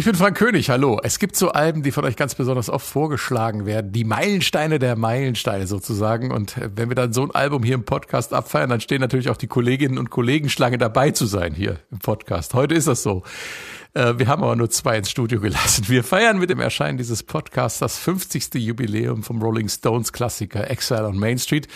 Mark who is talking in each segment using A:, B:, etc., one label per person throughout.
A: Ich bin Frank König, hallo. Es gibt so Alben, die von euch ganz besonders oft vorgeschlagen werden. Die Meilensteine der Meilensteine sozusagen. Und wenn wir dann so ein Album hier im Podcast abfeiern, dann stehen natürlich auch die Kolleginnen und Kollegen Schlange dabei zu sein hier im Podcast. Heute ist das so. Äh, wir haben aber nur zwei ins Studio gelassen. Wir feiern mit dem Erscheinen dieses Podcasts das 50. Jubiläum vom Rolling Stones Klassiker Exile on Main Street.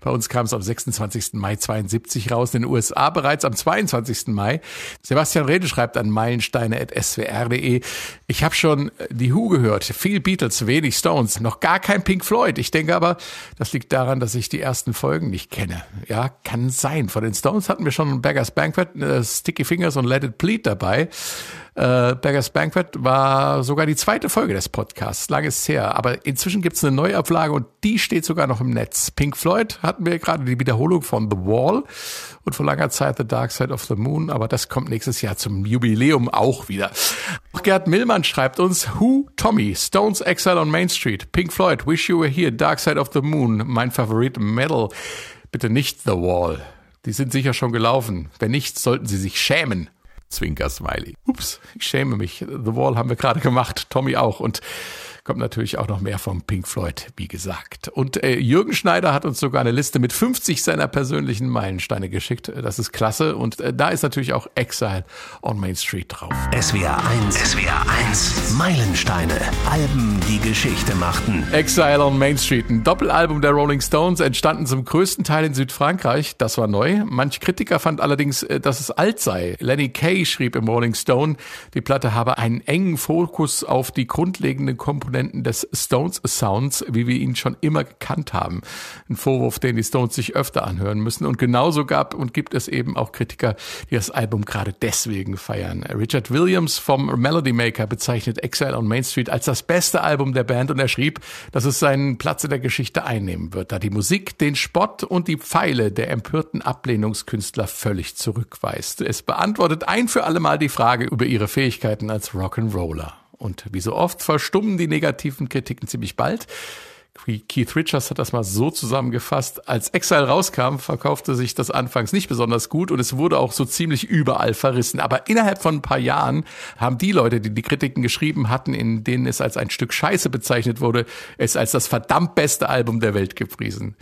A: Bei uns kam es am 26. Mai 72 raus, in den USA bereits am 22. Mai. Sebastian Rede schreibt an meilensteine.swr.de. Ich habe schon die Who gehört, viel Beatles, wenig Stones, noch gar kein Pink Floyd. Ich denke aber, das liegt daran, dass ich die ersten Folgen nicht kenne. Ja, kann sein. Von den Stones hatten wir schon Beggars Banquet, äh, Sticky Fingers und Let It Bleed dabei. Äh, Beggars Banquet war sogar die zweite Folge des Podcasts, lange ist her. Aber inzwischen gibt es eine Neuauflage und die steht sogar noch im Netz. Pink Floyd hatten wir gerade die Wiederholung von The Wall und vor langer Zeit The Dark Side of the Moon, aber das kommt nächstes Jahr zum Jubiläum auch wieder. Gerd Millmann schreibt uns, Who, Tommy, Stones Exile on Main Street, Pink Floyd, Wish You Were Here, Dark Side of the Moon, mein Favorit Metal. Bitte nicht The Wall. Die sind sicher schon gelaufen. Wenn nicht, sollten sie sich schämen. Zwinker-Smiley. Ups, ich schäme mich. The Wall haben wir gerade gemacht, Tommy auch. Und kommt natürlich auch noch mehr vom Pink Floyd, wie gesagt. Und äh, Jürgen Schneider hat uns sogar eine Liste mit 50 seiner persönlichen Meilensteine geschickt. Das ist klasse. Und äh, da ist natürlich auch Exile on Main Street drauf.
B: SWR 1, SWR 1, Meilensteine, Alben, die Geschichte machten.
A: Exile on Main Street, ein Doppelalbum der Rolling Stones, entstanden zum größten Teil in Südfrankreich. Das war neu. Manch Kritiker fand allerdings, äh, dass es alt sei. Lenny Kay schrieb im Rolling Stone, die Platte habe einen engen Fokus auf die grundlegenden Komponenten Komponenten des Stones Sounds, wie wir ihn schon immer gekannt haben. Ein Vorwurf, den die Stones sich öfter anhören müssen. Und genauso gab und gibt es eben auch Kritiker, die das Album gerade deswegen feiern. Richard Williams vom Melody Maker bezeichnet Exile on Main Street als das beste Album der Band und er schrieb, dass es seinen Platz in der Geschichte einnehmen wird, da die Musik den Spott und die Pfeile der empörten Ablehnungskünstler völlig zurückweist. Es beantwortet ein für alle Mal die Frage über ihre Fähigkeiten als Rock'n'Roller. Und wie so oft verstummen die negativen Kritiken ziemlich bald. Keith Richards hat das mal so zusammengefasst. Als Exile rauskam, verkaufte sich das anfangs nicht besonders gut und es wurde auch so ziemlich überall verrissen. Aber innerhalb von ein paar Jahren haben die Leute, die die Kritiken geschrieben hatten, in denen es als ein Stück Scheiße bezeichnet wurde, es als das verdammt beste Album der Welt gepriesen.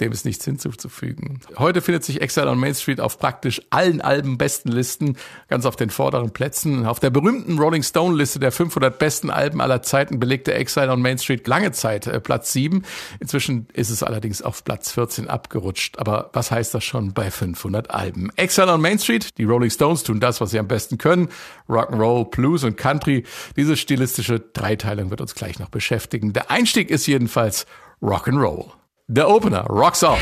A: Dem ist nichts hinzuzufügen. Heute findet sich Exile on Main Street auf praktisch allen Alben besten Listen, ganz auf den vorderen Plätzen. Auf der berühmten Rolling Stone Liste der 500 besten Alben aller Zeiten belegte Exile on Main Street lange Zeit äh, Platz 7. Inzwischen ist es allerdings auf Platz 14 abgerutscht. Aber was heißt das schon bei 500 Alben? Exile on Main Street, die Rolling Stones tun das, was sie am besten können. Rock'n'Roll, Blues und Country. Diese stilistische Dreiteilung wird uns gleich noch beschäftigen. Der Einstieg ist jedenfalls Rock'n'Roll. Der Opener, Rocks Off.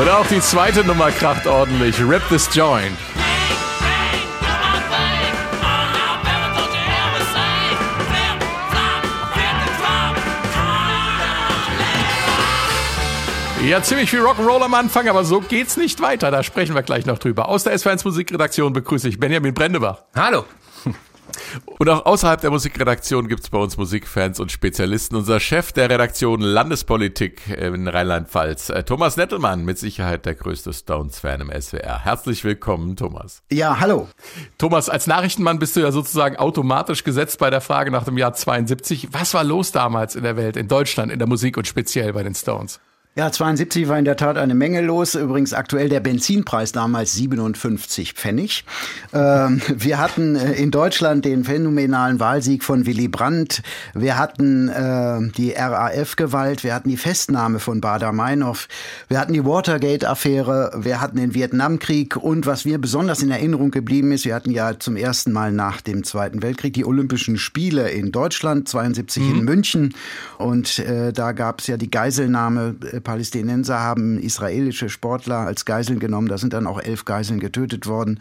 A: Und auch die zweite Nummer kracht ordentlich. Rip this Joint. Ja, ziemlich viel Rock'n'Roll am Anfang, aber so geht's nicht weiter. Da sprechen wir gleich noch drüber. Aus der S1 Musikredaktion begrüße ich Benjamin Brendebach.
C: Hallo.
A: Und auch außerhalb der Musikredaktion gibt es bei uns Musikfans und Spezialisten. Unser Chef der Redaktion Landespolitik in Rheinland-Pfalz, äh, Thomas Nettelmann, mit Sicherheit der größte Stones-Fan im SWR. Herzlich willkommen, Thomas.
D: Ja, hallo.
A: Thomas, als Nachrichtenmann bist du ja sozusagen automatisch gesetzt bei der Frage nach dem Jahr 72. Was war los damals in der Welt, in Deutschland, in der Musik und speziell bei den Stones?
D: Ja, 72 war in der Tat eine Menge los. Übrigens aktuell der Benzinpreis damals 57 Pfennig. Ähm, wir hatten äh, in Deutschland den phänomenalen Wahlsieg von Willy Brandt. Wir hatten äh, die RAF-Gewalt. Wir hatten die Festnahme von Bader-Meinhof. Wir hatten die Watergate-Affäre. Wir hatten den Vietnamkrieg. Und was mir besonders in Erinnerung geblieben ist, wir hatten ja zum ersten Mal nach dem Zweiten Weltkrieg die Olympischen Spiele in Deutschland, 72 mhm. in München. Und äh, da gab es ja die Geiselnahme äh, Palästinenser haben israelische Sportler als Geiseln genommen. Da sind dann auch elf Geiseln getötet worden.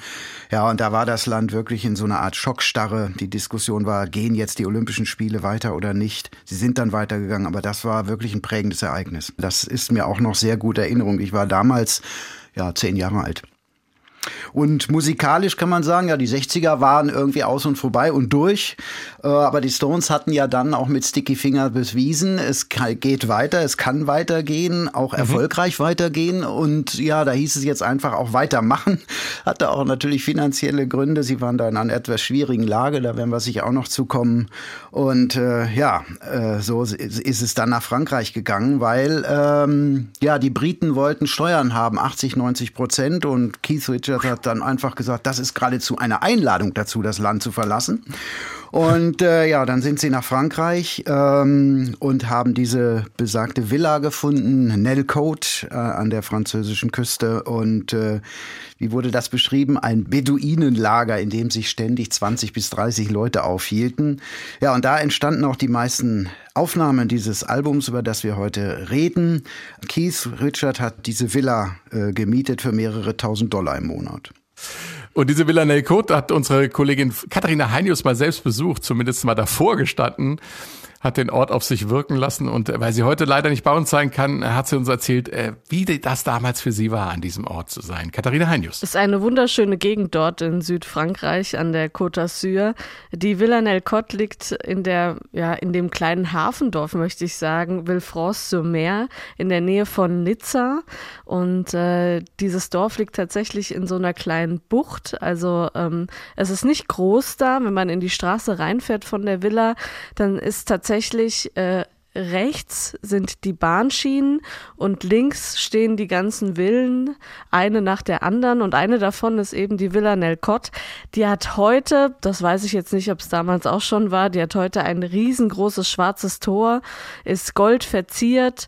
D: Ja, und da war das Land wirklich in so einer Art Schockstarre. Die Diskussion war, gehen jetzt die Olympischen Spiele weiter oder nicht? Sie sind dann weitergegangen, aber das war wirklich ein prägendes Ereignis. Das ist mir auch noch sehr gut Erinnerung. Ich war damals ja zehn Jahre alt. Und musikalisch kann man sagen, ja, die 60er waren irgendwie aus und vorbei und durch. Äh, aber die Stones hatten ja dann auch mit Sticky Finger bewiesen, es geht weiter, es kann weitergehen, auch mhm. erfolgreich weitergehen. Und ja, da hieß es jetzt einfach auch weitermachen. Hatte auch natürlich finanzielle Gründe. Sie waren da in einer etwas schwierigen Lage, da werden wir sicher auch noch zukommen. Und äh, ja, äh, so ist es dann nach Frankreich gegangen, weil ähm, ja, die Briten wollten Steuern haben, 80, 90 Prozent. Und Keith Richards hat dann einfach gesagt, das ist geradezu eine Einladung dazu, das Land zu verlassen. Und äh, ja, dann sind sie nach Frankreich ähm, und haben diese besagte Villa gefunden, Nelcote äh, an der französischen Küste. Und äh, wie wurde das beschrieben? Ein Beduinenlager, in dem sich ständig 20 bis 30 Leute aufhielten. Ja, und da entstanden auch die meisten Aufnahmen dieses Albums, über das wir heute reden. Keith Richard hat diese Villa äh, gemietet für mehrere tausend Dollar im Monat.
A: Und diese Villa Nelkot hat unsere Kollegin Katharina Heinius mal selbst besucht, zumindest mal davor gestanden hat den Ort auf sich wirken lassen und äh, weil sie heute leider nicht bei uns sein kann, hat sie uns erzählt, äh, wie das damals für sie war, an diesem Ort zu sein. Katharina Heinius.
C: Es ist eine wunderschöne Gegend dort in Südfrankreich an der Côte d'Azur. Die Villa Nelcot liegt in der, ja, in dem kleinen Hafendorf, möchte ich sagen, Villefranche-sur-Mer, in der Nähe von Nizza. Und äh, dieses Dorf liegt tatsächlich in so einer kleinen Bucht. Also ähm, es ist nicht groß da. Wenn man in die Straße reinfährt von der Villa, dann ist tatsächlich tatsächlich äh, rechts sind die Bahnschienen und links stehen die ganzen Villen, eine nach der anderen und eine davon ist eben die Villa Nelcott. Die hat heute, das weiß ich jetzt nicht, ob es damals auch schon war, die hat heute ein riesengroßes schwarzes Tor, ist gold verziert,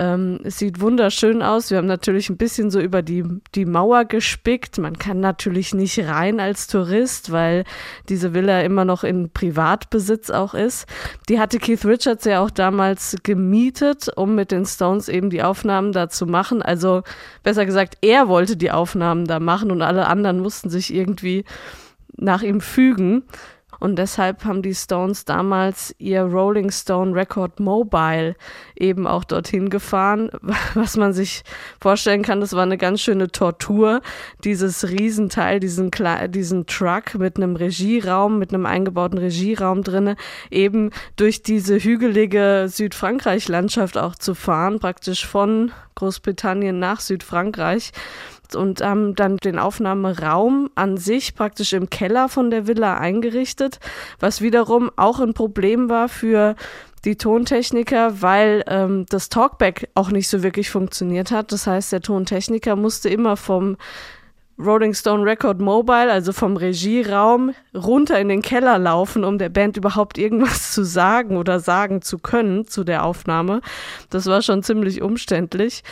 C: ähm, es sieht wunderschön aus. Wir haben natürlich ein bisschen so über die, die Mauer gespickt. Man kann natürlich nicht rein als Tourist, weil diese Villa immer noch in Privatbesitz auch ist. Die hatte Keith Richards ja auch damals gemietet, um mit den Stones eben die Aufnahmen da zu machen. Also besser gesagt, er wollte die Aufnahmen da machen und alle anderen mussten sich irgendwie nach ihm fügen. Und deshalb haben die Stones damals ihr Rolling Stone Record Mobile eben auch dorthin gefahren. Was man sich vorstellen kann, das war eine ganz schöne Tortur. Dieses Riesenteil, diesen, diesen Truck mit einem Regieraum, mit einem eingebauten Regieraum drinne, eben durch diese hügelige Südfrankreich-Landschaft auch zu fahren, praktisch von Großbritannien nach Südfrankreich und haben dann den Aufnahmeraum an sich praktisch im Keller von der Villa eingerichtet, was wiederum auch ein Problem war für die Tontechniker, weil ähm, das Talkback auch nicht so wirklich funktioniert hat. Das heißt, der Tontechniker musste immer vom Rolling Stone Record Mobile, also vom Regieraum, runter in den Keller laufen, um der Band überhaupt irgendwas zu sagen oder sagen zu können zu der Aufnahme. Das war schon ziemlich umständlich.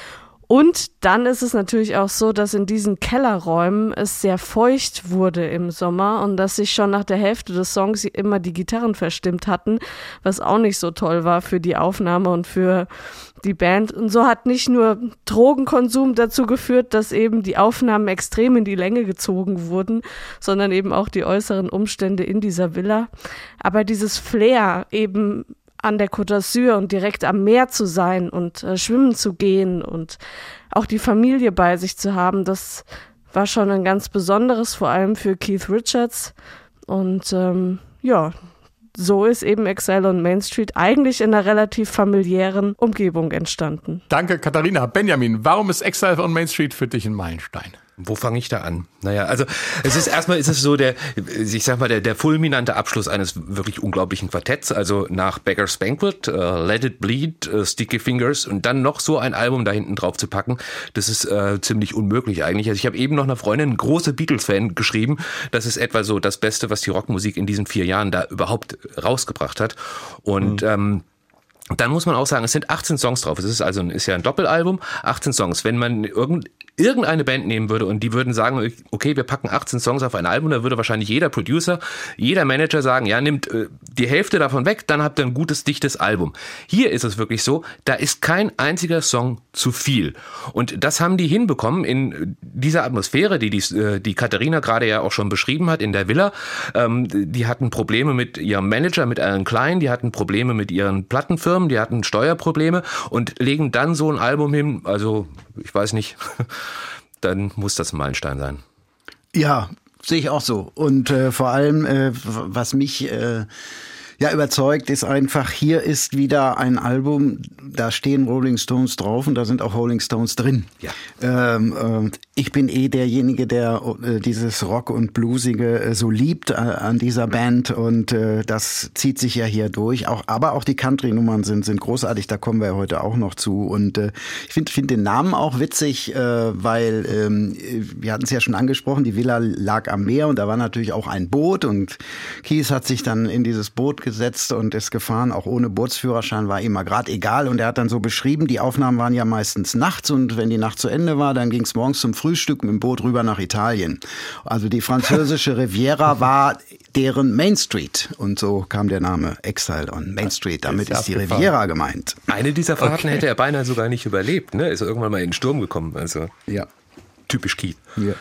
C: Und dann ist es natürlich auch so, dass in diesen Kellerräumen es sehr feucht wurde im Sommer und dass sich schon nach der Hälfte des Songs immer die Gitarren verstimmt hatten, was auch nicht so toll war für die Aufnahme und für die Band. Und so hat nicht nur Drogenkonsum dazu geführt, dass eben die Aufnahmen extrem in die Länge gezogen wurden, sondern eben auch die äußeren Umstände in dieser Villa. Aber dieses Flair eben an der Côte d'Azur und direkt am Meer zu sein und äh, schwimmen zu gehen und auch die Familie bei sich zu haben, das war schon ein ganz besonderes, vor allem für Keith Richards. Und ähm, ja, so ist eben Exile on Main Street eigentlich in einer relativ familiären Umgebung entstanden.
A: Danke, Katharina. Benjamin, warum ist Exile on Main Street für dich ein Meilenstein?
E: Wo fange ich da an? Naja, also es ist erstmal ist es so der, ich sag mal, der, der fulminante Abschluss eines wirklich unglaublichen Quartetts. Also nach Beggar's Banquet, uh, Let It Bleed, uh, Sticky Fingers und dann noch so ein Album da hinten drauf zu packen, das ist äh, ziemlich unmöglich eigentlich. Also ich habe eben noch einer Freundin, große Beatles-Fan, geschrieben, das ist etwa so das Beste, was die Rockmusik in diesen vier Jahren da überhaupt rausgebracht hat. Und mhm. ähm, dann muss man auch sagen, es sind 18 Songs drauf. Es ist also ist ja ein Doppelalbum, 18 Songs. Wenn man irgend, irgendeine Band nehmen würde und die würden sagen, okay, wir packen 18 Songs auf ein Album, dann würde wahrscheinlich jeder Producer, jeder Manager sagen, ja, nimmt äh, die Hälfte davon weg, dann habt ihr ein gutes, dichtes Album. Hier ist es wirklich so, da ist kein einziger Song zu viel. Und das haben die hinbekommen in dieser Atmosphäre, die die, äh, die Katharina gerade ja auch schon beschrieben hat, in der Villa. Ähm, die hatten Probleme mit ihrem Manager, mit Alan Klein, die hatten Probleme mit ihren Plattenfirmen, die hatten Steuerprobleme und legen dann so ein Album hin, also ich weiß nicht, dann muss das ein Meilenstein sein.
D: Ja, sehe ich auch so. Und äh, vor allem, äh, was mich äh, ja überzeugt, ist einfach, hier ist wieder ein Album, da stehen Rolling Stones drauf und da sind auch Rolling Stones drin.
E: Ja.
D: Ähm, äh, ich bin eh derjenige, der äh, dieses Rock und Bluesige äh, so liebt äh, an dieser Band und äh, das zieht sich ja hier durch. Auch, aber auch die Country-Nummern sind, sind großartig, da kommen wir heute auch noch zu. Und äh, ich finde find den Namen auch witzig, äh, weil ähm, wir hatten es ja schon angesprochen, die Villa lag am Meer und da war natürlich auch ein Boot und Kies hat sich dann in dieses Boot gesetzt und ist gefahren, auch ohne Bootsführerschein, war ihm mal gerade egal. Und er hat dann so beschrieben, die Aufnahmen waren ja meistens nachts und wenn die Nacht zu Ende war, dann ging es morgens zum Frühstück mit dem Boot rüber nach Italien. Also die französische Riviera war deren Main Street und so kam der Name Exile on Main Street. Damit ist, ist die Riviera gemeint.
E: Eine dieser Fahrten okay. hätte er beinahe sogar nicht überlebt, ne? Ist irgendwann mal in den Sturm gekommen. Also
D: ja.
E: typisch Keith.
D: Ja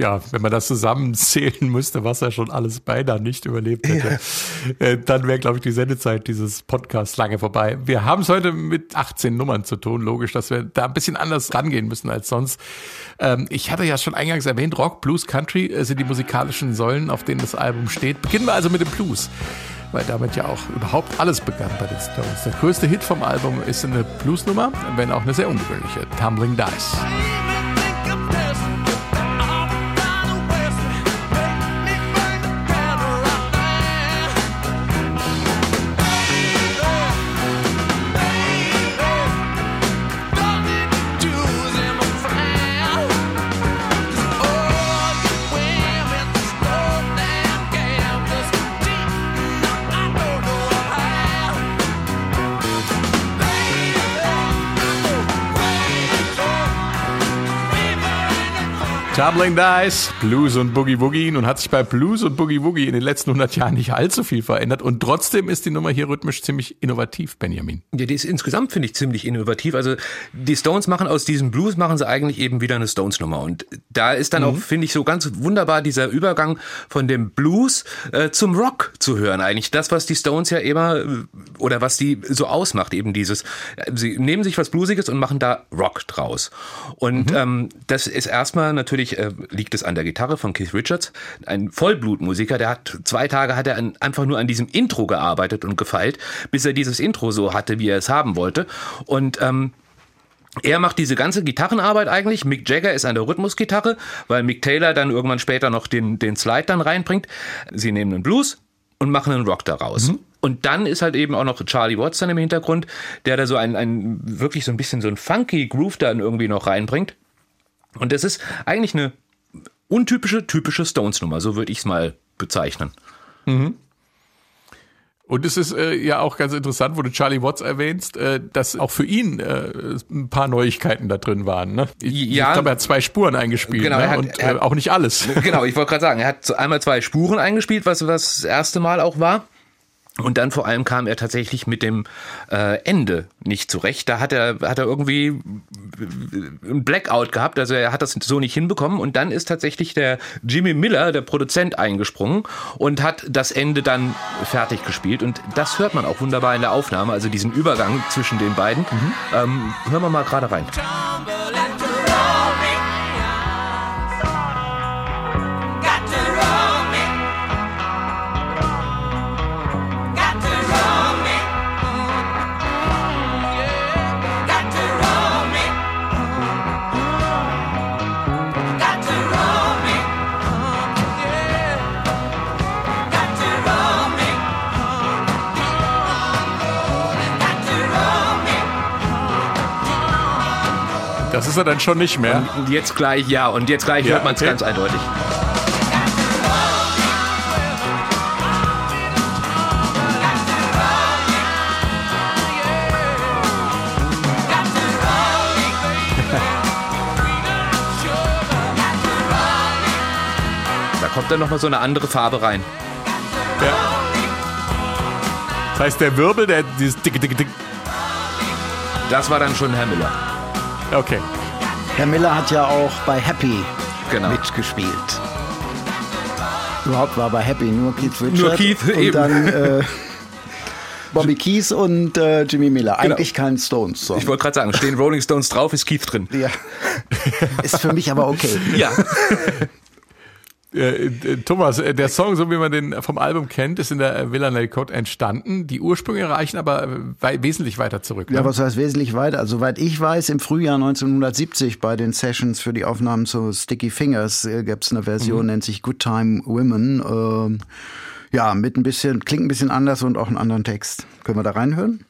A: ja, wenn man das zusammenzählen müsste, was er schon alles beinahe nicht überlebt hätte, ja. Äh, dann wäre, glaube ich, die Sendezeit dieses Podcasts lange vorbei. Wir haben es heute mit 18 Nummern zu tun. Logisch, dass wir da ein bisschen anders rangehen müssen als sonst. Ähm, ich hatte ja schon eingangs erwähnt, Rock, Blues, Country äh, sind die musikalischen Säulen, auf denen das Album steht. Beginnen wir also mit dem Blues weil damit ja auch überhaupt alles begann bei den Stones. Der größte Hit vom Album ist eine Bluesnummer, wenn auch eine sehr ungewöhnliche, Tumbling Dice. Tumbling Dice, Blues und Boogie Woogie. Nun hat sich bei Blues und Boogie Woogie in den letzten 100 Jahren nicht allzu viel verändert und trotzdem ist die Nummer hier rhythmisch ziemlich innovativ, Benjamin.
E: Ja, die ist insgesamt, finde ich, ziemlich innovativ. Also die Stones machen aus diesem Blues, machen sie eigentlich eben wieder eine Stones-Nummer und da ist dann mhm. auch, finde ich, so ganz wunderbar dieser Übergang von dem Blues äh, zum Rock zu hören. Eigentlich das, was die Stones ja immer äh, oder was die so ausmacht, eben dieses, äh, sie nehmen sich was Bluesiges und machen da Rock draus. Und mhm. ähm, das ist erstmal natürlich Natürlich äh, liegt es an der Gitarre von Keith Richards, ein Vollblutmusiker, der hat zwei Tage hat er an, einfach nur an diesem Intro gearbeitet und gefeilt, bis er dieses Intro so hatte, wie er es haben wollte. Und ähm, er macht diese ganze Gitarrenarbeit eigentlich. Mick Jagger ist an der Rhythmusgitarre, weil Mick Taylor dann irgendwann später noch den, den Slide dann reinbringt. Sie nehmen einen Blues und machen einen Rock daraus. Mhm. Und dann ist halt eben auch noch Charlie Watts dann im Hintergrund, der da so ein, ein wirklich so ein bisschen so ein funky Groove dann irgendwie noch reinbringt. Und das ist eigentlich eine untypische, typische Stones-Nummer, so würde ich es mal bezeichnen. Mhm.
A: Und es ist äh, ja auch ganz interessant, wo du Charlie Watts erwähnst, äh, dass auch für ihn äh, ein paar Neuigkeiten da drin waren. Ne? Ich, ja, ich glaube, er hat zwei Spuren eingespielt genau, ne? hat, und äh, auch nicht alles.
E: Genau, ich wollte gerade sagen, er hat einmal zwei Spuren eingespielt, was das erste Mal auch war. Und dann vor allem kam er tatsächlich mit dem äh, Ende nicht zurecht. Da hat er, hat er irgendwie ein Blackout gehabt, also er hat das so nicht hinbekommen. Und dann ist tatsächlich der Jimmy Miller, der Produzent, eingesprungen und hat das Ende dann fertig gespielt. Und das hört man auch wunderbar in der Aufnahme, also diesen Übergang zwischen den beiden. Mhm. Ähm, hören wir mal gerade rein.
A: Das ist er dann schon nicht mehr.
E: Und jetzt gleich, ja, und jetzt gleich ja, hört man es okay. ganz eindeutig. da kommt dann nochmal so eine andere Farbe rein.
A: Ja. Das heißt, der Wirbel, der dieses dicke, dicke, dicke.
E: Das war dann schon Herr Miller.
A: Okay.
D: Herr Miller hat ja auch bei Happy genau. mitgespielt. Überhaupt war bei Happy nur Keith Richards.
E: Nur Keith
D: und
E: eben.
D: dann äh, Bobby Keys und äh, Jimmy Miller.
E: Genau.
D: Eigentlich kein Stones-Song.
E: Ich wollte gerade sagen, stehen Rolling Stones drauf, ist Keith drin.
D: Ja. Ist für mich aber okay.
E: Ja.
A: Äh, äh, Thomas, äh, der Song, so wie man den vom Album kennt, ist in der äh, Villanelle Code entstanden. Die Ursprünge reichen aber wei wesentlich weiter zurück. Ne?
D: Ja, was heißt wesentlich weiter? Also, soweit ich weiß, im Frühjahr 1970 bei den Sessions für die Aufnahmen zu Sticky Fingers äh, gab es eine Version, nennt sich Good Time Women. Ähm, ja, mit ein bisschen, klingt ein bisschen anders und auch einen anderen Text. Können wir da reinhören?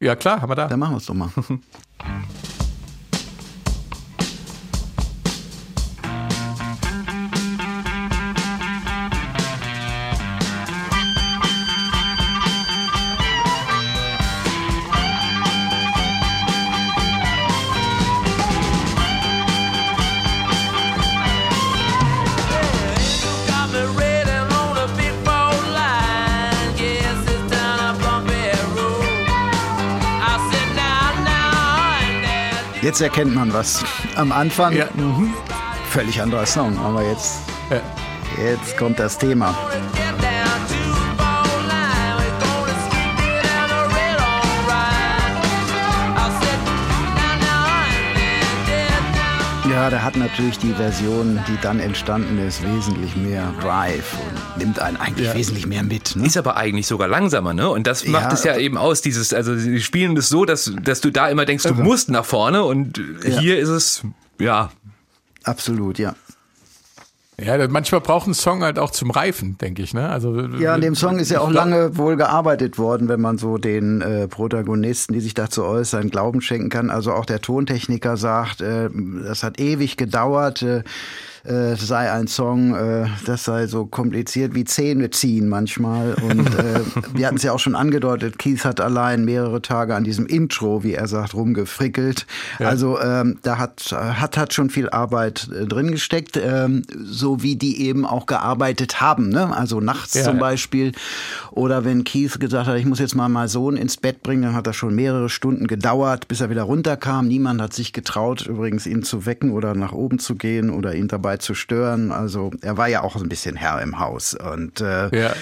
A: ja klar, haben wir da.
D: Dann machen wir es doch mal. Jetzt erkennt man was. Am Anfang
A: Ja.
D: mhm, völlig anderer Song, aber jetzt,
A: Ja.
D: jetzt kommt das Thema. Ja, der hat natürlich die Version, die dann entstanden ist, wesentlich mehr Drive nimmt einen eigentlich
A: Ja.
D: wesentlich mehr mit. Ne?
E: Ist aber eigentlich sogar langsamer, ne? Und das macht
D: Ja.
E: es ja eben aus, dieses, also sie spielen das so, dass, dass du da immer denkst, du musst nach vorne und hier ist es, ja,
D: Absolut, ja.
A: Ja, manchmal braucht ein Song halt auch zum Reifen, denke ich. Ne? Also,
D: Ja, an dem Song ist ja auch lange wohl gearbeitet worden, wenn man so den äh, Protagonisten, die sich dazu äußern, Glauben schenken kann. Also auch der Tontechniker sagt, äh, das hat ewig gedauert. Äh, äh, sei ein Song, äh, das sei so kompliziert wie Zähne ziehen manchmal. Und äh, wir hatten es ja auch schon angedeutet, Keith hat allein mehrere Tage an diesem Intro, wie er sagt, rumgefrickelt. Also ähm, da hat, hat hat schon viel Arbeit äh, drin gesteckt, ähm, so wie die eben auch gearbeitet haben. Ne? Also nachts
A: Ja,
D: zum
A: ja.
D: Beispiel. Oder wenn Keith gesagt hat, ich muss jetzt mal meinen Sohn ins Bett bringen, dann hat das schon mehrere Stunden gedauert, bis er wieder runterkam. Niemand hat sich getraut, übrigens ihn zu wecken oder nach oben zu gehen oder ihn dabei zu stören. Also er war ja auch ein bisschen Herr im Haus. Und äh,
A: Ja.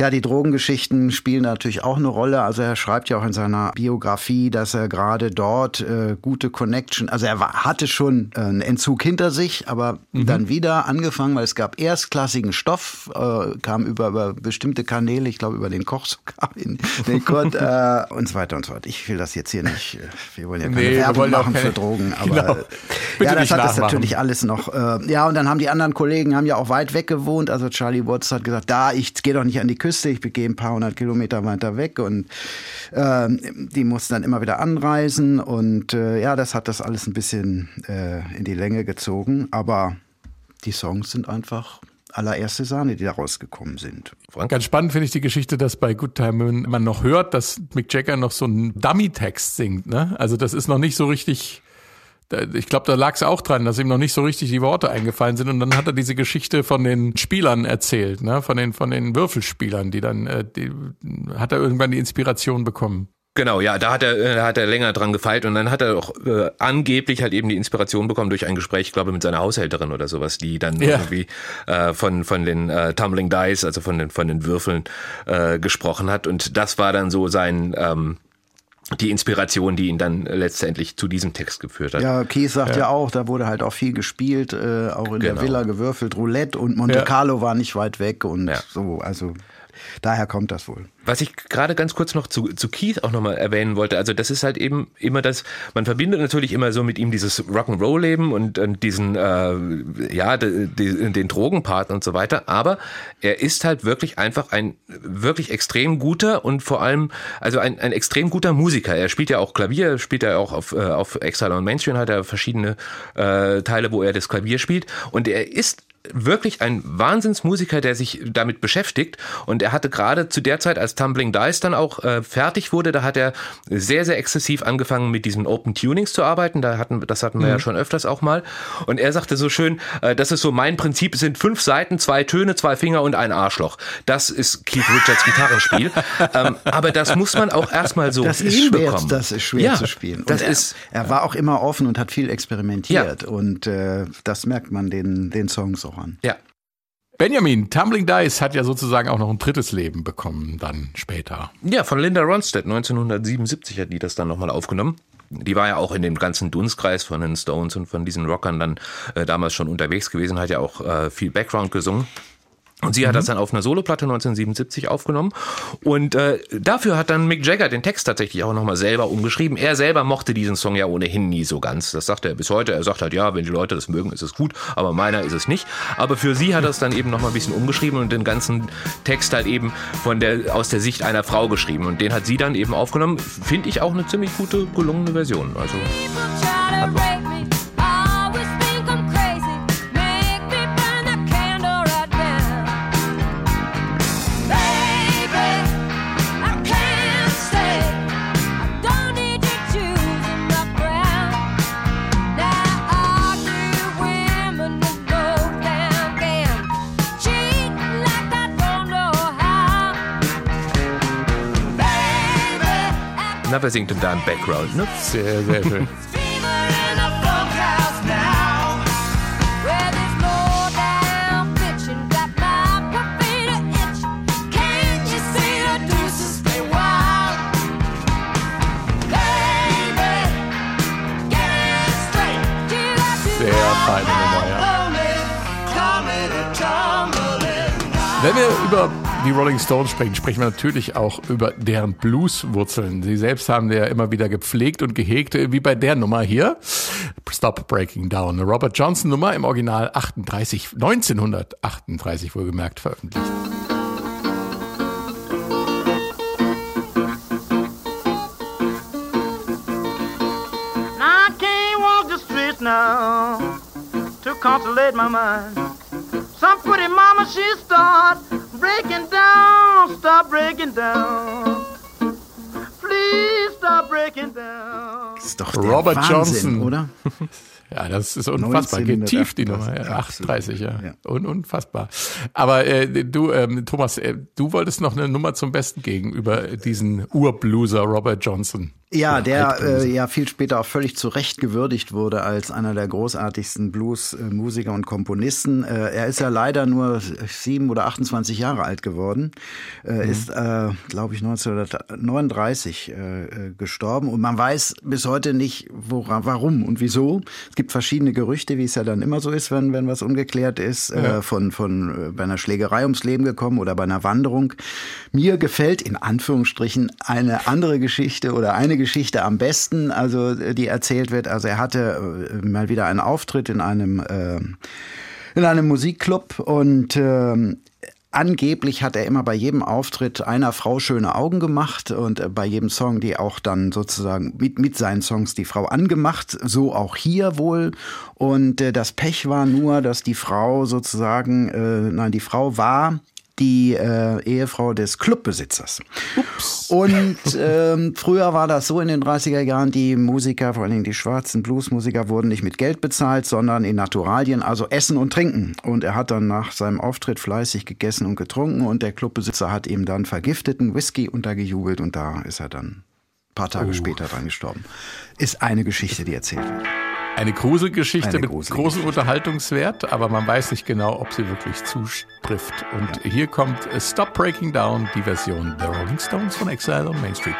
D: ja, die Drogengeschichten spielen natürlich auch eine Rolle. Also er schreibt ja auch in seiner Biografie, dass er gerade dort äh, gute Connection, also er war, hatte schon äh, einen Entzug hinter sich, aber dann wieder angefangen, weil es gab erstklassigen Stoff, äh, kam über, über bestimmte Kanäle, ich glaube über den Koch sogar in den Kurt, äh, und so weiter und so fort. Ich will das jetzt hier nicht, äh, wir wollen ja keine
A: Nee,
D: Werbung machen
A: keine-
D: für Drogen, aber
A: Genau.
D: äh, ja, das hat das natürlich alles noch. Äh, ja, und dann haben die anderen Kollegen haben ja auch weit weg gewohnt. Also Charlie Watts hat gesagt, da, ich gehe doch nicht an die Küste, ich gehe ein paar hundert Kilometer weiter weg. Und ähm, die mussten dann immer wieder anreisen. Und äh, ja, das hat das alles ein bisschen äh, in die Länge gezogen. Aber die Songs sind einfach allererste Sahne, die da rausgekommen sind.
A: Ganz spannend finde ich die Geschichte, dass bei Good Time man noch hört, dass Mick Jagger noch so einen Dummy-Text singt. Ne? Also das ist noch nicht so richtig. Ich glaube, da lag es auch dran, dass ihm noch nicht so richtig die Worte eingefallen sind. Und dann hat er diese Geschichte von den Spielern erzählt, ne? von den von den Würfelspielern, die dann, äh, die, hat er irgendwann die Inspiration bekommen.
E: Genau, ja, da hat er, äh, da hat er länger dran gefeilt und dann hat er auch äh, angeblich halt eben die Inspiration bekommen durch ein Gespräch, ich glaube, mit seiner Haushälterin oder sowas, die dann
A: Ja.
E: irgendwie äh, von von den äh, Tumbling Dice, also von den von den Würfeln äh, gesprochen hat und das war dann so sein ähm, die Inspiration, die ihn dann letztendlich zu diesem Text geführt hat.
D: Ja, Keith sagt ja, auch, da wurde halt auch viel gespielt, äh, auch in der
E: Genau.
D: Villa gewürfelt, Roulette und Monte
A: Ja.
D: Carlo war nicht weit weg und
E: Ja.
D: so. Also daher kommt das wohl.
E: Was ich gerade ganz kurz noch zu, zu Keith auch nochmal erwähnen wollte, also das ist halt eben immer das, man verbindet natürlich immer so mit ihm dieses Rock'n'Roll-Leben und, und diesen, äh, ja, de, de, den Drogenpart und so weiter, aber er ist halt wirklich einfach ein wirklich extrem guter und vor allem, also ein, ein extrem guter Musiker. Er spielt ja auch Klavier, spielt ja auch auf, äh, auf Exile on Mainstream, hat er verschiedene äh, Teile, wo er das Klavier spielt und er ist wirklich ein Wahnsinnsmusiker, der sich damit beschäftigt. Und er hatte gerade zu der Zeit, als Tumbling Dice dann auch äh, fertig wurde, da hat er sehr, sehr exzessiv angefangen, mit diesen Open Tunings zu arbeiten. Da hatten, das hatten wir ja schon öfters auch mal. Und er sagte so schön, äh, das ist so mein Prinzip, es sind fünf Seiten, zwei Töne, zwei Finger und ein Arschloch. Das ist Keith Richards Gitarrenspiel. ähm, aber das muss man auch erstmal so
D: Das ist schwer,
E: hinbekommen.
D: das ist schwer
E: ja,
D: zu spielen. Und
E: Das
D: er,
E: ist,
D: er war auch immer offen und hat viel experimentiert und äh, das merkt man den, den Songs auch an.
E: ja.
A: Benjamin, Tumbling Dice hat ja sozusagen auch noch ein drittes Leben bekommen, dann später.
E: Ja, von Linda Ronstadt, 1977 hat die das dann nochmal aufgenommen. Die war ja auch in dem ganzen Dunstkreis von den Stones und von diesen Rockern dann äh, damals schon unterwegs gewesen, hat ja auch äh, viel Background gesungen. Und sie hat das dann auf einer Soloplatte 1977 aufgenommen. Und äh, dafür hat dann Mick Jagger den Text tatsächlich auch nochmal selber umgeschrieben. Er selber mochte diesen Song ja ohnehin nie so ganz. Das sagt er bis heute. Er sagt halt, ja, wenn die Leute das mögen, ist es gut, aber meiner ist es nicht. Aber für sie hat er es dann eben nochmal ein bisschen umgeschrieben und den ganzen Text halt eben von der, aus der Sicht einer Frau geschrieben. Und den hat sie dann eben aufgenommen. Finde ich auch eine ziemlich gute, gelungene Version. Also
F: try deuces stay wild? Baby, get it straight. You got to
A: Sehr feine Nummer, ja. Wenn wir über die Rolling Stones sprechen, sprechen wir natürlich auch über deren Blueswurzeln. Sie selbst haben ja immer wieder gepflegt und gehegt, wie bei der Nummer hier. Stop Breaking Down. Eine Robert Johnson Nummer im Original 38, 1938 wohlgemerkt veröffentlicht.
G: I can't walk the streets now to consolate my mind. Some pretty mama, she start breaking down, stop breaking down. Please stop breaking down.
D: Das ist doch der
A: Robert
D: Wahnsinn,
A: Johnson.
D: oder?
A: Ja, das ist unfassbar. Geht tief die Nummer. Ja, 38, ja.
D: Ja.
A: Un unfassbar. Aber äh, du, ähm, Thomas, äh, du wolltest noch eine Nummer zum Besten gegen über diesen Urblueser Robert Johnson.
D: Ja, der äh, ja viel später auch völlig zu Recht gewürdigt wurde als einer der großartigsten Blues-Musiker und Komponisten. Äh, er ist ja leider nur sieben oder 28 Jahre alt geworden, äh, ist, äh, glaube ich, 1939 äh, äh, gestorben und man weiß bis heute nicht, wora, warum und wieso. Es gibt verschiedene Gerüchte, wie es ja dann immer so ist, wenn, wenn was ungeklärt ist, äh, von, von äh, bei einer Schlägerei ums Leben gekommen oder bei einer Wanderung. Mir gefällt in Anführungsstrichen eine andere Geschichte oder eine Geschichte am besten, also äh, die erzählt wird. Also er hatte äh, mal wieder einen Auftritt in einem äh, in einem Musikclub und ähm, Angeblich hat er immer bei jedem Auftritt einer Frau schöne Augen gemacht und äh, bei jedem Song die auch dann sozusagen mit, mit seinen Songs die Frau angemacht, so auch hier wohl. Und äh, das Pech war nur, dass die Frau sozusagen, äh, nein, die Frau war die äh, Ehefrau des Clubbesitzers. Und ähm, früher war das so in den 30er Jahren, die Musiker, vor allen Dingen die schwarzen Bluesmusiker, wurden nicht mit Geld bezahlt, sondern in Naturalien, also Essen und Trinken. Und er hat dann nach seinem Auftritt fleißig gegessen und getrunken und der Clubbesitzer hat ihm dann vergifteten Whisky untergejubelt und da ist er dann ein paar Tage später dran gestorben. Ist eine Geschichte, die erzählt wird.
A: Eine Gruselgeschichte
D: Eine
A: mit großem Unterhaltungswert, aber man weiß nicht genau, ob sie wirklich zutrifft. Und hier kommt Stop Breaking Down, die Version der Rolling Stones von Exile on Main Street.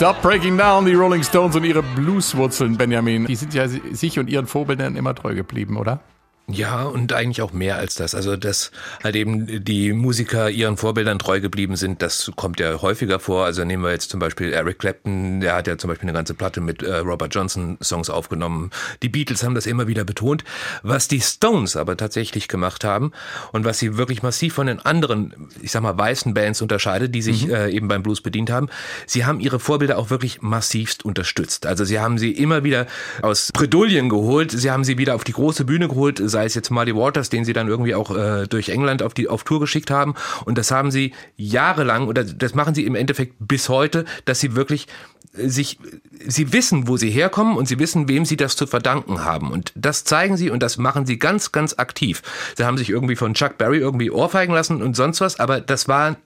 H: Stop Breaking Down,
A: die Rolling Stones und ihre Blueswurzeln, Benjamin. Die sind ja sich und ihren Vorbildern immer treu geblieben, oder?
E: Ja, und eigentlich auch mehr als das. Also, dass halt eben die Musiker ihren Vorbildern treu geblieben sind, das kommt ja häufiger vor. Also nehmen wir jetzt zum Beispiel Eric Clapton, der hat ja zum Beispiel eine ganze Platte mit äh, Robert Johnson Songs aufgenommen. Die Beatles haben das immer wieder betont. Was die Stones aber tatsächlich gemacht haben und was sie wirklich massiv von den anderen, ich sag mal, weißen Bands unterscheidet, die sich äh, eben beim Blues bedient haben, sie haben ihre Vorbilder auch wirklich massivst unterstützt. Also sie haben sie immer wieder aus Bredouillen geholt, sie haben sie wieder auf die große Bühne geholt, sei sei es jetzt Muddy Waters, den sie dann irgendwie auch äh, durch England auf die auf Tour geschickt haben. Und das haben sie jahrelang oder das machen sie im Endeffekt bis heute, dass sie wirklich sich, sie wissen, wo sie herkommen und sie wissen, wem sie das zu verdanken haben. Und das zeigen sie und das machen sie ganz, ganz aktiv. Sie haben sich irgendwie von Chuck Berry irgendwie ohrfeigen lassen und sonst was, aber das war,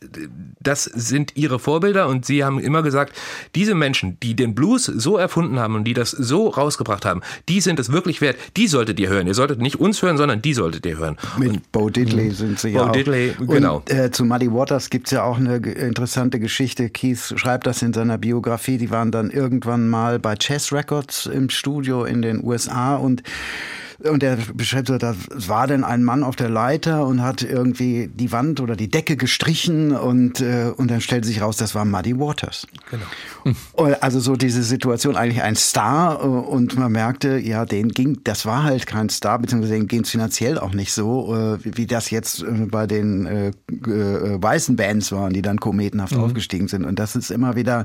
E: das sind ihre Vorbilder und sie haben immer gesagt, diese Menschen, die den Blues so erfunden haben und die das so rausgebracht haben, die sind es wirklich wert. Die solltet ihr hören. Ihr solltet nicht uns hören, sondern die solltet ihr hören.
D: Mit
E: Und
D: Bo Diddley sind sie ja
E: Bo
D: auch.
E: Diddley, genau.
D: Und, äh, zu Muddy Waters gibt's ja auch eine interessante Geschichte. Keith schreibt das in seiner Biografie. Die waren dann irgendwann mal bei Chess Records im Studio in den USA und und er beschreibt so, da war denn ein Mann auf der Leiter und hat irgendwie die Wand oder die Decke gestrichen und, äh, und dann stellte sich raus, das war Muddy Waters.
E: Genau.
D: Also so diese Situation, eigentlich ein Star äh, und man merkte, ja, den ging, das war halt kein Star, beziehungsweise denen ging es finanziell auch nicht so, äh, wie das jetzt äh, bei den äh, äh, weißen Bands waren, die dann kometenhaft aufgestiegen sind. Und das ist immer wieder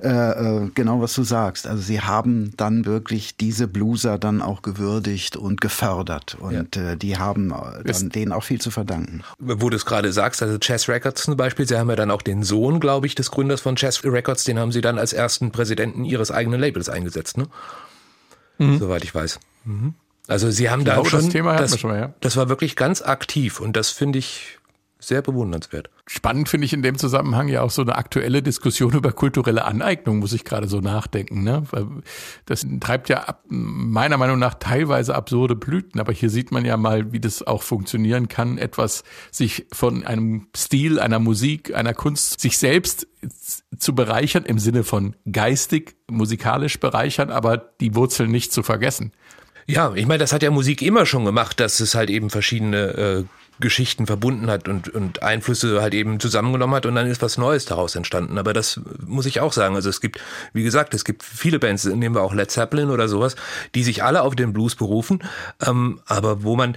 D: äh, äh, genau, was du sagst. Also sie haben dann wirklich diese Blueser dann auch gewürdigt und gefördert und äh, die haben äh, dann denen auch viel zu verdanken.
E: Wo du es gerade sagst, also Chess Records zum Beispiel, sie haben ja dann auch den Sohn, glaube ich, des Gründers von Chess Records, den haben sie dann als ersten Präsidenten ihres eigenen Labels eingesetzt, ne? Soweit ich weiß. Mhm. Also sie haben da
A: glaube,
E: schon,
A: das Thema
E: das,
A: schon mal, ja.
E: das war wirklich ganz aktiv und das finde ich sehr bewundernswert.
A: Spannend finde ich in dem Zusammenhang ja auch so eine aktuelle Diskussion über kulturelle Aneignung, muss ich gerade so nachdenken. Ne? Das treibt ja ab, meiner Meinung nach teilweise absurde Blüten, aber hier sieht man ja mal, wie das auch funktionieren kann, etwas sich von einem Stil, einer Musik, einer Kunst, sich selbst zu bereichern, im Sinne von geistig, musikalisch bereichern, aber die Wurzeln nicht zu vergessen.
E: Ja, ich meine, das hat ja Musik immer schon gemacht, dass es halt eben verschiedene äh, Geschichten verbunden hat und, und Einflüsse halt eben zusammengenommen hat und dann ist was Neues daraus entstanden. Aber das muss ich auch sagen. Also es gibt, wie gesagt, es gibt viele Bands, nehmen wir auch Led Zeppelin oder sowas, die sich alle auf den Blues berufen, ähm, aber wo man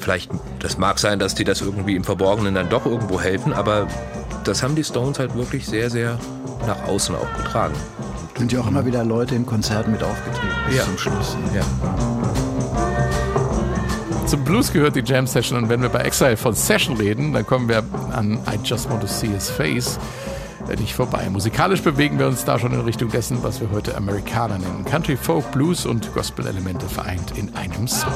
E: vielleicht, das mag sein, dass die das irgendwie im Verborgenen dann doch irgendwo helfen, aber das haben die Stones halt wirklich sehr, sehr nach außen auch getragen.
D: Sind ja auch immer wieder Leute in Konzerten mit aufgetreten bis
E: Ja.
D: zum Schluss.
E: Ja.
A: Zum Blues gehört die Jam Session und wenn wir bei Exile von Session reden, dann kommen wir an I Just Want to See His Face äh, nicht vorbei. Musikalisch bewegen wir uns da schon in Richtung dessen, was wir heute Amerikaner nennen. Country, Folk, Blues und Gospel-Elemente vereint in einem Song.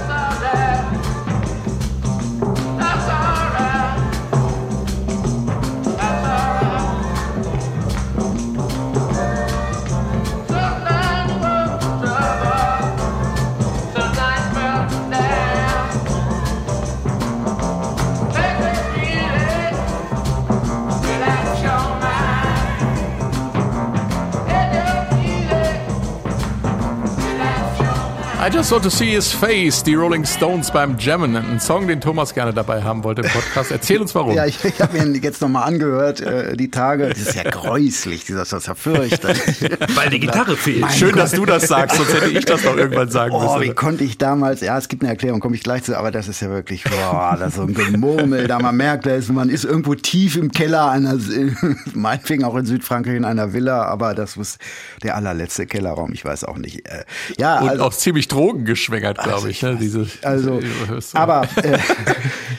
A: Want to see his face, die Rolling Stones beim Jammen. Ein Song, den Thomas gerne dabei haben wollte im Podcast. Erzähl uns warum.
D: Ja, ich, ich habe mir jetzt nochmal angehört, äh, die Tage. Das ist ja gräuslich, das ist ja fürchterlich.
E: Weil die Gitarre fehlt.
D: Mein
A: Schön,
D: Gott.
A: dass du das sagst, sonst hätte ich das noch irgendwann sagen
D: Oh, wie
A: müssen.
D: konnte ich damals, ja, es gibt eine Erklärung, komme ich gleich zu, aber das ist ja wirklich, boah, das ist so ein Gemurmel, da man merkt, da ist, man ist irgendwo tief im Keller einer, meinetwegen auch in Südfrankreich in einer Villa, aber das muss der allerletzte Kellerraum, ich weiß auch nicht. Äh, Ja,
A: Und
D: also,
A: auch ziemlich drogengeschwängert, glaube ich. Ne? Diese,
D: Also,
A: du.
D: aber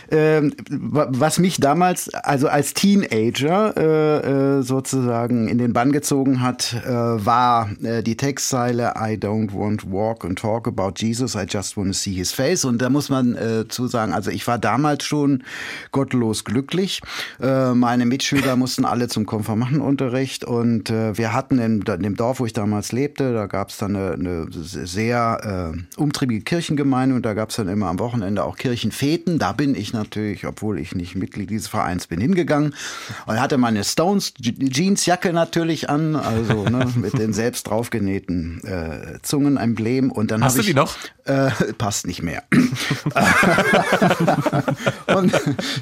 D: äh, wa- was mich damals, also als Teenager äh, äh, sozusagen in den Bann gezogen hat, äh, war äh, die Textzeile I don't want to walk and talk about Jesus, I just want to see his face. Und da muss man äh, zu sagen, also ich war damals schon gottlos glücklich. Äh, meine Mitschüler mussten alle zum Konfirmandenunterricht und äh, wir hatten in, in dem Dorf, wo ich damals lebte, da gab es dann eine, eine sehr äh, umtriebige Kirchengemeinde und da gab es dann immer am Wochenende auch Kirchenfeten. Da bin ich natürlich, obwohl ich nicht Mitglied dieses Vereins bin, hingegangen und hatte meine Stones Jeansjacke natürlich an, also ne, mit den selbst draufgenähten äh, Zungenemblem und dann
A: Hast
D: habe
A: du
D: ich
A: die noch?
D: Äh, passt nicht mehr. und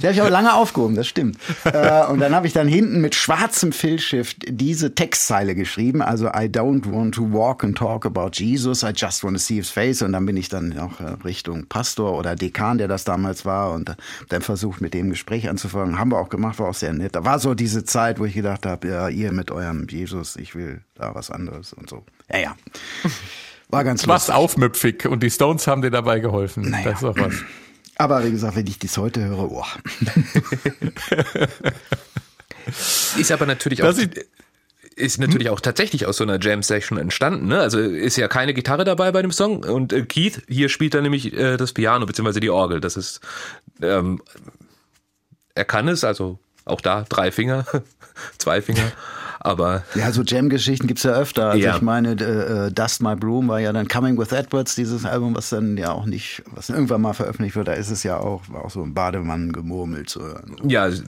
D: die habe ich aber lange aufgehoben, das stimmt. Äh, und dann habe ich dann hinten mit schwarzem Filzstift diese Textzeile geschrieben, also I don't want to walk and talk about Jesus, I just want to see his face. Und dann bin ich dann auch äh, Richtung Pastor oder Dekan, der das damals war, und dann versucht mit dem Gespräch anzufangen. Haben wir auch gemacht, war auch sehr nett. Da war so diese Zeit, wo ich gedacht habe, ja, ihr mit eurem Jesus, ich will da was anderes und so. Ja, ja. War ganz
A: warst
D: lustig.
A: aufmüpfig und die Stones haben dir dabei geholfen.
D: Naja.
A: Das ist auch was.
D: Aber wie gesagt, wenn ich dies heute höre, oh.
E: Ist aber natürlich auch,
A: ist-
E: natürlich auch tatsächlich aus so einer Jam-Session entstanden. Ne? Also ist ja keine Gitarre dabei bei dem Song. Und äh, Keith, hier spielt er nämlich äh, das Piano beziehungsweise die Orgel. Das ist, ähm, er kann es, also auch da drei Finger, zwei Finger. Aber
D: Ja, so Jam-Geschichten gibt's ja öfter. Also
E: Ja.
D: ich meine, äh, Dust My Broom war ja dann Coming with Edwards, dieses Album, was dann ja auch nicht, was irgendwann mal veröffentlicht wird, da ist es ja auch, war auch so ein Bademann gemurmelt. So.
E: ja, es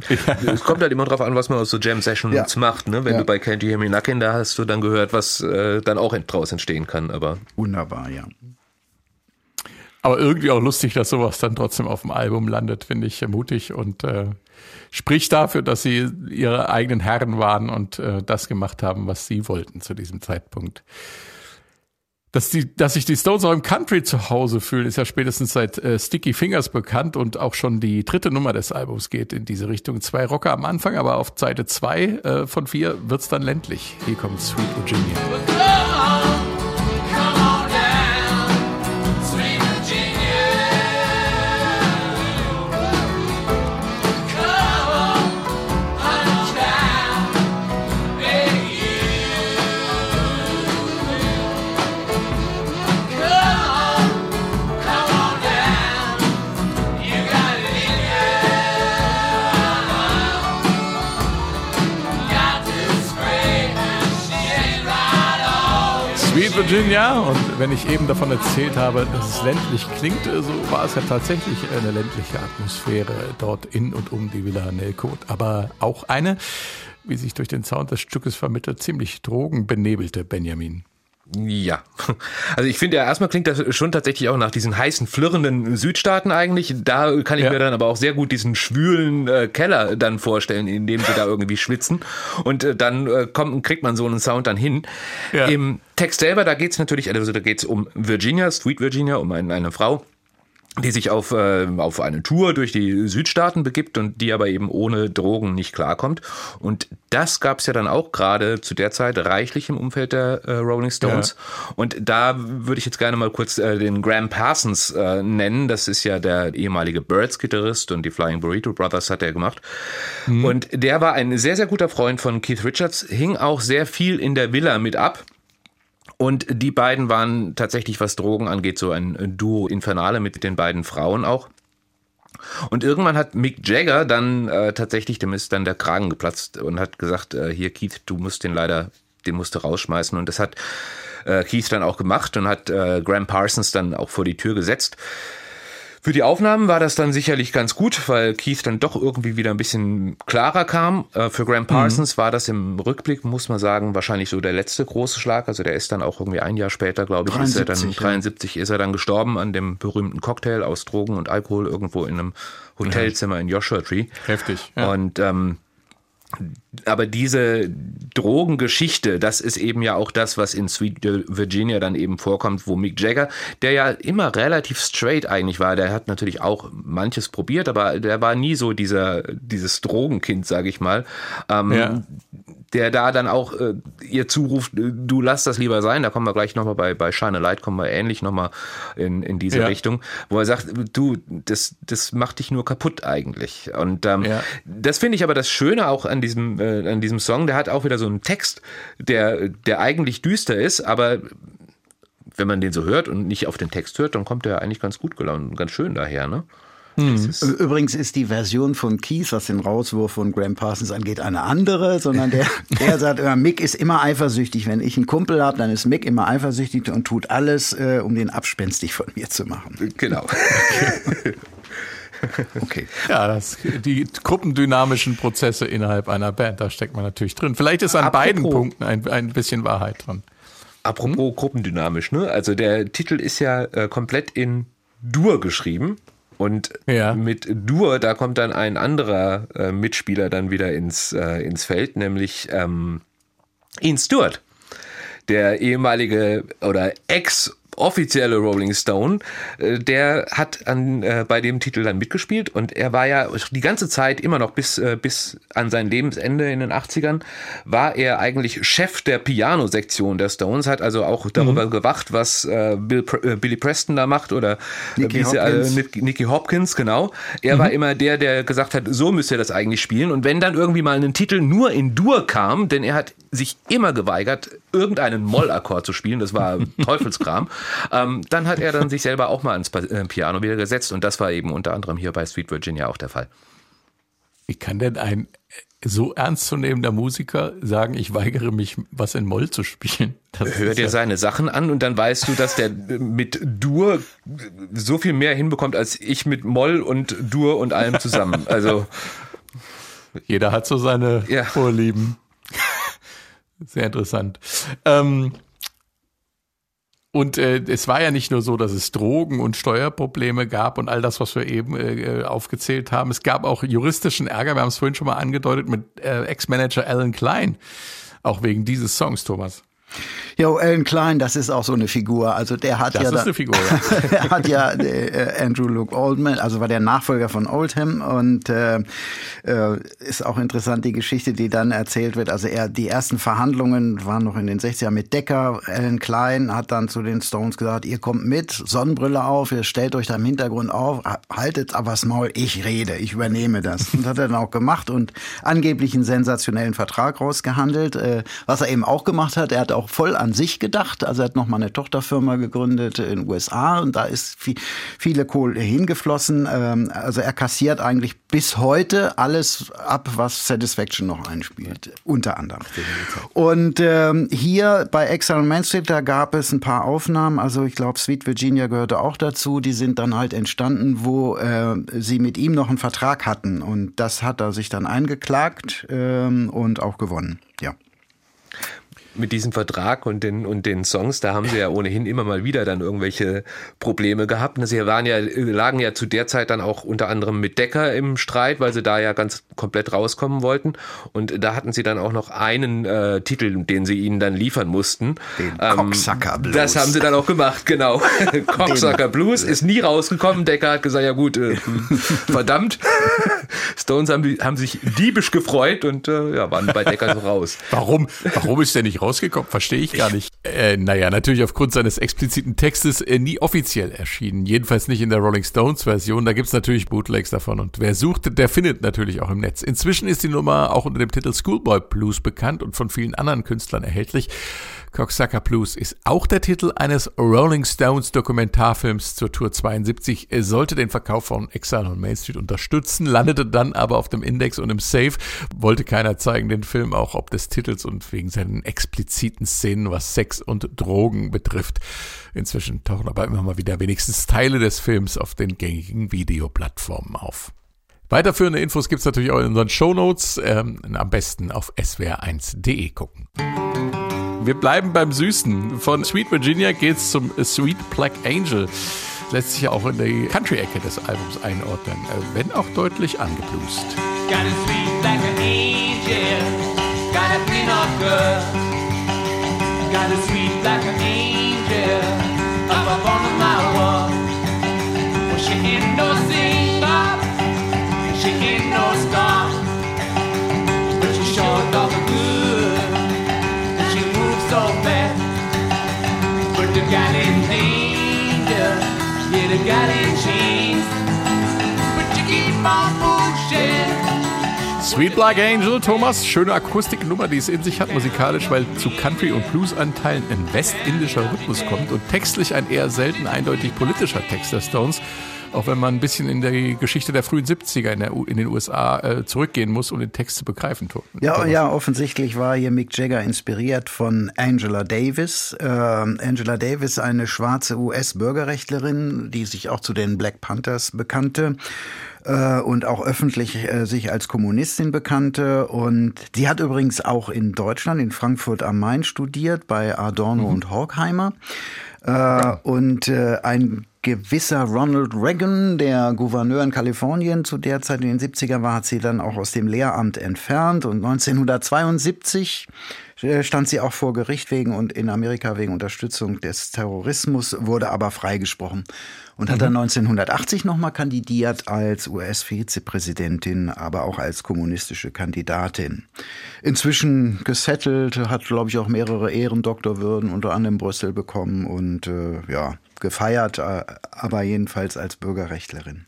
E: es kommt halt immer drauf an, was man aus so Jam-Sessions
D: Ja.
E: macht. Ne? Wenn
D: Ja.
E: du bei Can't You Hear Me Knockin', da hast du dann gehört, was äh, dann auch draus entstehen kann. Aber
D: Wunderbar, ja.
A: Aber irgendwie auch lustig, dass sowas dann trotzdem auf dem Album landet, finde ich mutig und äh, spricht dafür, dass sie ihre eigenen Herren waren und äh, das gemacht haben, was sie wollten zu diesem Zeitpunkt. Dass, die, dass sich die Stones auch im Country zu Hause fühlen, ist ja spätestens seit äh, Sticky Fingers bekannt und auch schon die dritte Nummer des Albums geht in diese Richtung. Zwei Rocker am Anfang, aber auf Seite zwei äh, von vier wird's dann ländlich. Hier kommt Sweet Virginia.
H: Virginia.
A: Und wenn ich eben davon erzählt habe, dass es ländlich klingt, so war es ja tatsächlich eine ländliche Atmosphäre dort in und um die Villa Nelkot. Aber auch eine, wie sich durch den Sound des Stückes vermittelt, ziemlich drogenbenebelte Benjamin.
E: Ja, also ich finde ja erstmal klingt das schon tatsächlich auch nach diesen heißen, flirrenden Südstaaten eigentlich. Da kann ich
A: Ja.
E: mir dann aber auch sehr gut diesen schwülen äh, Keller dann vorstellen, in dem sie da irgendwie schwitzen. Und äh, dann äh, kommt, kriegt man so einen Sound dann hin.
A: Ja.
E: Im Text selber, da geht's natürlich, also da geht's um Virginia, Sweet Virginia, um ein, eine Frau die sich auf, äh, auf eine Tour durch die Südstaaten begibt und die aber eben ohne Drogen nicht klarkommt. Und das gab es ja dann auch gerade zu der Zeit reichlich im Umfeld der äh, Rolling Stones. Und da würde ich jetzt gerne mal kurz äh, den Graham Parsons äh, nennen. Das ist ja der ehemalige Birds-Gitarrist und die Flying Burrito Brothers hat er gemacht. Und der war ein sehr, sehr guter Freund von Keith Richards, hing auch sehr viel in der Villa mit ab. Und die beiden waren tatsächlich, was Drogen angeht, so ein Duo Infernale mit den beiden Frauen auch. Und irgendwann hat Mick Jagger dann äh, tatsächlich, dem ist dann der Kragen geplatzt und hat gesagt, äh, hier Keith, du musst den leider, den musst du rausschmeißen. Und das hat äh, Keith dann auch gemacht und hat äh, Graham Parsons dann auch vor die Tür gesetzt. Für die Aufnahmen war das dann sicherlich ganz gut, weil Keith dann doch irgendwie wieder ein bisschen klarer kam. Äh, Für Graham Parsons war das im Rückblick, muss man sagen, wahrscheinlich so der letzte große Schlag. Also der ist dann auch irgendwie ein Jahr später, glaube ich, ist er dann
D: 73, ja.
E: 73 ist er dann gestorben an dem berühmten Cocktail aus Drogen und Alkohol irgendwo in einem Hotelzimmer in Joshua Tree.
A: Heftig. Ja.
E: Und ähm, aber diese Drogengeschichte, das ist eben ja auch das, was in Sweet Virginia dann eben vorkommt, wo Mick Jagger, der ja immer relativ straight eigentlich war, der hat natürlich auch manches probiert, aber der war nie so dieser dieses Drogenkind, sage ich mal. Ähm,
A: Ja.
E: Der da dann auch äh, ihr zuruft, äh, du lass das lieber sein, da kommen wir gleich nochmal bei, bei Shine a Light, kommen wir ähnlich nochmal in, in diese
A: Ja.
E: Richtung, wo er sagt, du, das, das macht dich nur kaputt eigentlich. Und ähm,
A: Ja.
E: das finde ich aber das Schöne auch an diesem, äh, an diesem Song, der hat auch wieder so einen Text, der, der eigentlich düster ist, aber wenn man den so hört und nicht auf den Text hört, dann kommt der eigentlich ganz gut gelaunt, ganz schön daher, ne? Ist,
D: Übrigens ist die Version von Keith, was den Rauswurf von Graham Parsons angeht, eine andere, sondern der, der sagt immer, Mick ist immer eifersüchtig. Wenn ich einen Kumpel habe, dann ist Mick immer eifersüchtig und tut alles, äh, um den abspenstig von mir zu machen.
E: genau.
D: Okay.
A: Ja, das, die gruppendynamischen Prozesse innerhalb einer Band, da steckt man natürlich drin. Vielleicht ist an
E: Apropos-
A: beiden Punkten ein, ein bisschen Wahrheit drin.
E: Apropos gruppendynamisch, ne? Also der Titel ist ja äh, komplett in Dur geschrieben. Und
A: Ja.
E: mit Dur, da kommt dann ein anderer äh, Mitspieler dann wieder ins, äh, ins Feld, nämlich ähm, Ian Stewart, der ehemalige oder Ex offizielle Rolling Stone, äh, der hat an, äh, bei dem Titel dann mitgespielt und er war ja die ganze Zeit immer noch bis, äh, bis an sein Lebensende in den 80ern, war er eigentlich Chef der Piano-Sektion der Stones, hat also auch darüber gewacht, was äh, Bill, äh, Billy Preston da macht oder äh,
D: Nicky Hopkins.
E: Nick- Nicky Hopkins, genau. Er war immer der, der gesagt hat, so müsst ihr das eigentlich spielen. Und wenn dann irgendwie mal ein Titel nur in Dur kam, denn er hat sich immer geweigert, irgendeinen Mollakkord zu spielen, das war Teufelskram, ähm, dann hat er dann sich selber auch mal ans äh, Piano wieder gesetzt. Und das war eben unter anderem hier bei Sweet Virginia auch der Fall.
A: Wie kann denn ein so ernstzunehmender Musiker sagen, ich weigere mich, was in Moll zu spielen? Das
E: Hör dir
A: ja-
E: seine Sachen an und dann weißt du, dass der mit Dur so viel mehr hinbekommt als ich mit Moll und Dur und allem zusammen. Also
A: Jeder hat so seine
E: Ja.
A: Vorlieben. Sehr interessant. Ähm, und äh, es war ja nicht nur so, dass es Drogen- und Steuerprobleme gab und all das, was wir eben äh, aufgezählt haben. Es gab auch juristischen Ärger. Wir haben es vorhin schon mal angedeutet mit äh, Ex-Manager Alan Klein. Auch wegen dieses Songs, Thomas.
D: Jo, Alan Klein, das ist auch so eine Figur. Also der hat
A: Das
D: ja
A: ist
D: da-
A: eine Figur, ja.
D: er hat ja äh, Andrew Luke Oldham, also war der Nachfolger von Oldham und äh, äh, ist auch interessant die Geschichte, die dann erzählt wird. Also er die ersten Verhandlungen waren noch in den 60ern mit Decker. Alan Klein hat dann zu den Stones gesagt: Ihr kommt mit, Sonnenbrille auf, ihr stellt euch da im Hintergrund auf, haltet aber das Maul, ich rede, ich übernehme das. Und hat er dann auch gemacht und angeblich einen sensationellen Vertrag rausgehandelt. Äh, was er eben auch gemacht hat, er hat auch voll an sich gedacht. Also er hat noch mal eine Tochterfirma gegründet in den USA und da ist viel, viele Kohle hingeflossen. Ähm, also er kassiert eigentlich bis heute alles ab, was Satisfaction noch einspielt, unter anderem. Und ähm, hier bei Exile on Main Street, da gab es ein paar Aufnahmen. Also ich glaube, Sweet Virginia gehörte auch dazu. Die sind dann halt entstanden, wo äh, sie mit ihm noch einen Vertrag hatten. Und das hat er sich dann eingeklagt ähm, und auch gewonnen. Ja.
E: Mit diesem Vertrag und den, und den Songs, da haben sie ja ohnehin immer mal wieder dann irgendwelche Probleme gehabt. Sie waren ja, lagen ja zu der Zeit dann auch unter anderem mit Decker im Streit, weil sie da ja ganz komplett rauskommen wollten. Und da hatten sie dann auch noch einen äh, Titel, den sie ihnen dann liefern mussten.
D: Den Cocksucker Blues.
E: Das haben sie dann auch gemacht, genau. Cocksucker Blues ist nie rausgekommen. Decker hat gesagt, ja gut, äh, verdammt. Stones haben, haben sich diebisch gefreut und äh, ja, waren bei Decker so raus.
A: Warum, warum ist der nicht rausgekommen? Verstehe ich gar nicht. Äh, naja, natürlich aufgrund seines expliziten Textes äh, nie offiziell erschienen. Jedenfalls nicht in der Rolling Stones Version. Da gibt's natürlich Bootlegs davon. Und wer sucht, der findet natürlich auch im Netz. Inzwischen ist die Nummer auch unter dem Titel Schoolboy Blues bekannt und von vielen anderen Künstlern erhältlich. Cocksucker Blues ist auch der Titel eines Rolling Stones Dokumentarfilms zur Tour 72. Er sollte den Verkauf von Exile on Main Street unterstützen, landete dann aber auf dem Index und im Safe. Wollte keiner zeigen den Film, auch ob des Titels und wegen seinen expliziten Szenen, was Sex und Drogen betrifft. Inzwischen tauchen aber immer mal wieder wenigstens Teile des Films auf den gängigen Videoplattformen auf. Weiterführende Infos gibt's natürlich auch in unseren Shownotes. Ähm, am besten auf swr1.de gucken. Wir bleiben beim Süßen. Von Sweet Virginia geht's zum Sweet Black Angel. Lässt sich ja auch in die Country-Ecke des Albums einordnen, äh, wenn auch deutlich angeblust.
H: Got a sweet an angel. Angel. Up up on my wall. She ain't
A: Sweet Black Angel, Thomas, schöne Akustiknummer, die es in sich hat, musikalisch, weil zu Country- und Blues-Anteilen ein westindischer Rhythmus kommt und textlich ein eher selten eindeutig politischer Text der Stones. Auch wenn man ein bisschen in die Geschichte der frühen 70er in, der, in den USA äh, zurückgehen muss, um den Text zu begreifen.
D: Ja, ja, offensichtlich war hier Mick Jagger inspiriert von Angela Davis. Ähm, Angela Davis, eine schwarze US-Bürgerrechtlerin, die sich auch zu den Black Panthers bekannte äh, und auch öffentlich äh, sich als Kommunistin bekannte. Und sie hat übrigens auch in Deutschland, in Frankfurt am Main studiert, bei Adorno und Horkheimer. Äh, und äh, ein gewisser Ronald Reagan, der Gouverneur in Kalifornien zu der Zeit in den 70er war, hat sie dann auch aus dem Lehramt entfernt. Und 1972 äh, stand sie auch vor Gericht wegen und in Amerika wegen Unterstützung des Terrorismus, wurde aber freigesprochen und hat dann 1980 nochmal kandidiert als US-Vizepräsidentin, aber auch als kommunistische Kandidatin. Inzwischen gesettelt, hat, glaube ich, auch mehrere Ehrendoktorwürden unter anderem in Brüssel bekommen und äh, ja, gefeiert, äh, aber jedenfalls als Bürgerrechtlerin.